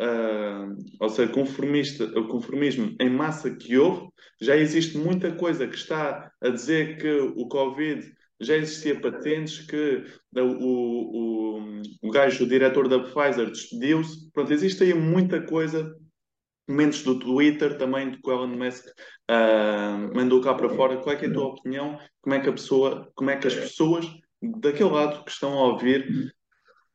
uh, ou seja, conformista, o conformismo em massa que houve. Já existe muita coisa que está a dizer que o Covid já existia patentes que o, o, o gajo, o diretor da Pfizer, despediu-se. Pronto, existe aí muita coisa. Momentos do Twitter também, do que o Elon Musk uh, mandou cá para fora. Qual é, é a tua opinião? Como é que a pessoa, como é que as pessoas daquele lado que estão a ouvir,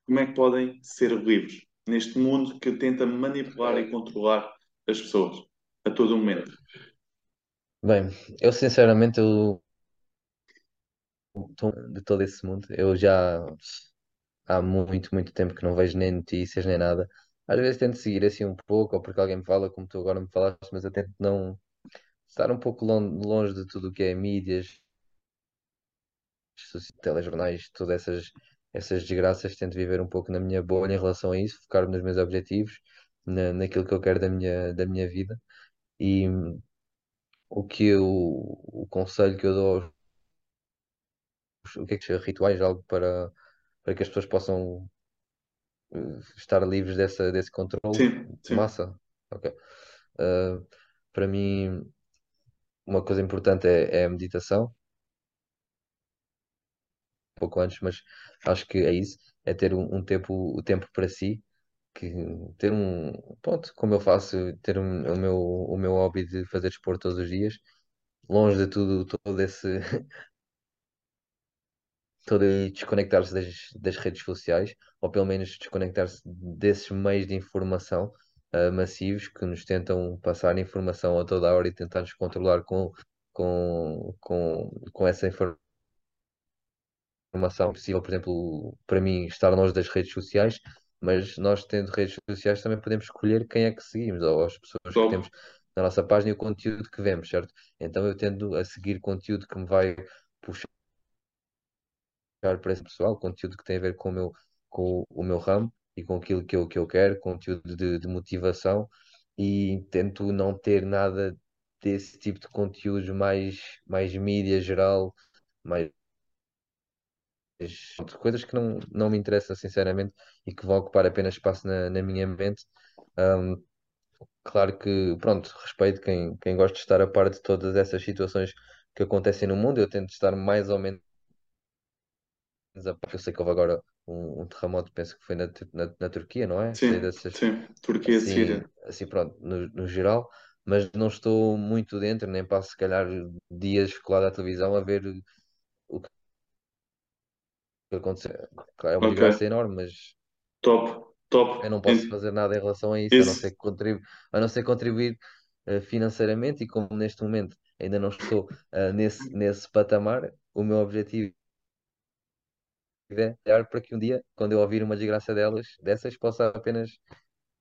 como é que podem ser livres neste mundo que tenta manipular e controlar as pessoas a todo momento? Bem, eu sinceramente eu de todo esse mundo. Eu já há muito, muito tempo que não vejo nem notícias nem nada. Às vezes tento seguir assim um pouco, ou porque alguém me fala, como tu agora me falaste, mas eu tento não estar um pouco longe de tudo o que é mídias, telejornais, todas essas, essas desgraças. Tento viver um pouco na minha bolha em relação a isso, focar-me nos meus objetivos, na, naquilo que eu quero da minha, da minha vida. E o que eu, o conselho que eu dou aos o que é que seja rituais, algo para, para que as pessoas possam uh, estar livres dessa, desse controle sim, sim. massa. Okay. Uh, para mim, uma coisa importante é, é, a meditação. Pouco antes, mas acho que é isso, é ter um, um tempo, o tempo para si, que ter um, pronto, como eu faço, ter um, o meu, o meu hobby de fazer desporto todos os dias, longe de tudo, todo esse todo desconectar-se das, das redes sociais, ou pelo menos desconectar-se desses meios de informação uh, massivos que nos tentam passar informação a toda a hora e tentar nos controlar com, com, com, com essa informação possível, por exemplo, para mim, estar longe das redes sociais, mas nós tendo redes sociais também podemos escolher quem é que seguimos, ou as pessoas que temos na nossa página e o conteúdo que vemos, certo? Então eu tendo a seguir conteúdo que me vai puxar para esse pessoal, conteúdo que tem a ver com o meu, com o meu ramo e com aquilo que eu, que eu quero, conteúdo de, de motivação e tento não ter nada desse tipo de conteúdos mais, mais mídia geral, mais coisas que não, não me interessam sinceramente e que vão ocupar apenas espaço na, na minha mente. Um, claro que, pronto, respeito quem, quem gosta de estar a par de todas essas situações que acontecem no mundo, eu tento estar mais ou menos porque eu sei que houve agora um, um terremoto, penso que foi na, na, na Turquia, não é? Sim, dessas, sim, Turquia, assim, Síria. Assim, pronto, no, no geral, mas não estou muito dentro, nem passo se calhar dias colado à televisão a ver o que aconteceu. Claro, é uma okay. enorme, mas top, top. Eu não posso fazer nada em relação a isso, a não ser contribuir, a não ser contribuir uh, financeiramente e como neste momento ainda não estou uh, nesse, nesse patamar, o meu objetivo para que um dia, quando eu ouvir uma desgraça delas, dessas, possa apenas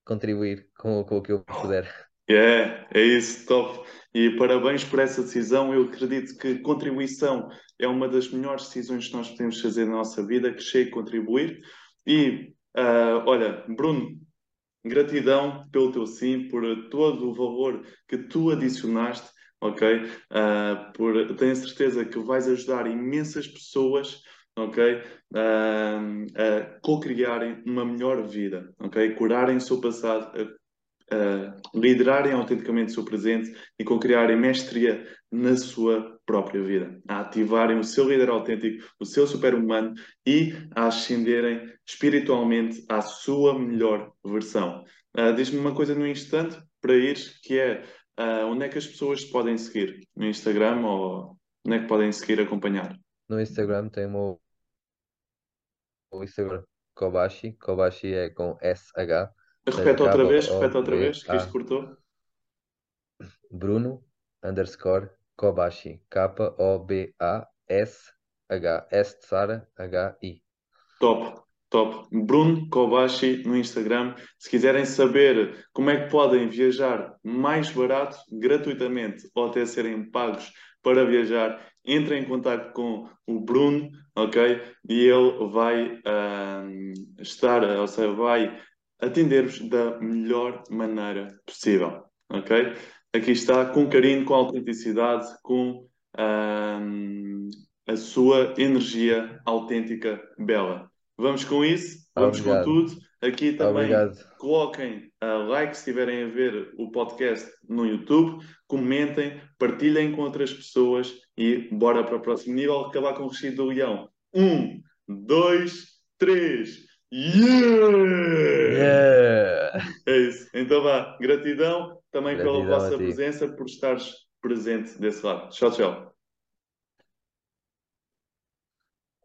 contribuir com, com o que eu puder. É, é isso, top. E parabéns por essa decisão. Eu acredito que contribuição é uma das melhores decisões que nós podemos fazer na nossa vida, crescer e contribuir. E, uh, olha, Bruno, gratidão pelo teu sim, por todo o valor que tu adicionaste, ok? Uh, por, tenho certeza que vais ajudar imensas pessoas ok? Uh, a co-criarem uma melhor vida, ok? Curarem o seu passado, liderarem autenticamente o seu presente e co-criarem mestria na sua própria vida, a ativarem o seu líder autêntico, o seu super-humano e a ascenderem espiritualmente à sua melhor versão. Uh, Diz-me uma coisa no instante para ir, que é uh, onde é que as pessoas podem seguir? No Instagram ou onde é que podem seguir acompanhar? No Instagram tem o o Instagram Kobashi. Kobashi é com SH. Repete outra vez, repete outra vez, que isto cortou. Bruno underscore Kobashi. K-O-B-A-S-H. S de Sara, H-I. Top, top. Bruno Kobashi no Instagram. Se quiserem saber como é que podem viajar mais barato, gratuitamente, ou até serem pagos para viajar, entre em contato com o Bruno, ok? E ele vai uh, estar, ou seja, vai atender-vos da melhor maneira possível, ok? Aqui está, com carinho, com autenticidade, com a sua energia autêntica bela. Vamos com isso, vamos Obrigado. com tudo. Aqui também Obrigado. coloquem uh, like se estiverem a ver o podcast no YouTube, comentem, partilhem com outras pessoas e bora para o próximo nível acabar com o recheio do leão. Um, dois, três. Yeah! yeah! É isso. Então vá, gratidão também gratidão pela vossa presença, por estares presente desse lado. Tchau, tchau.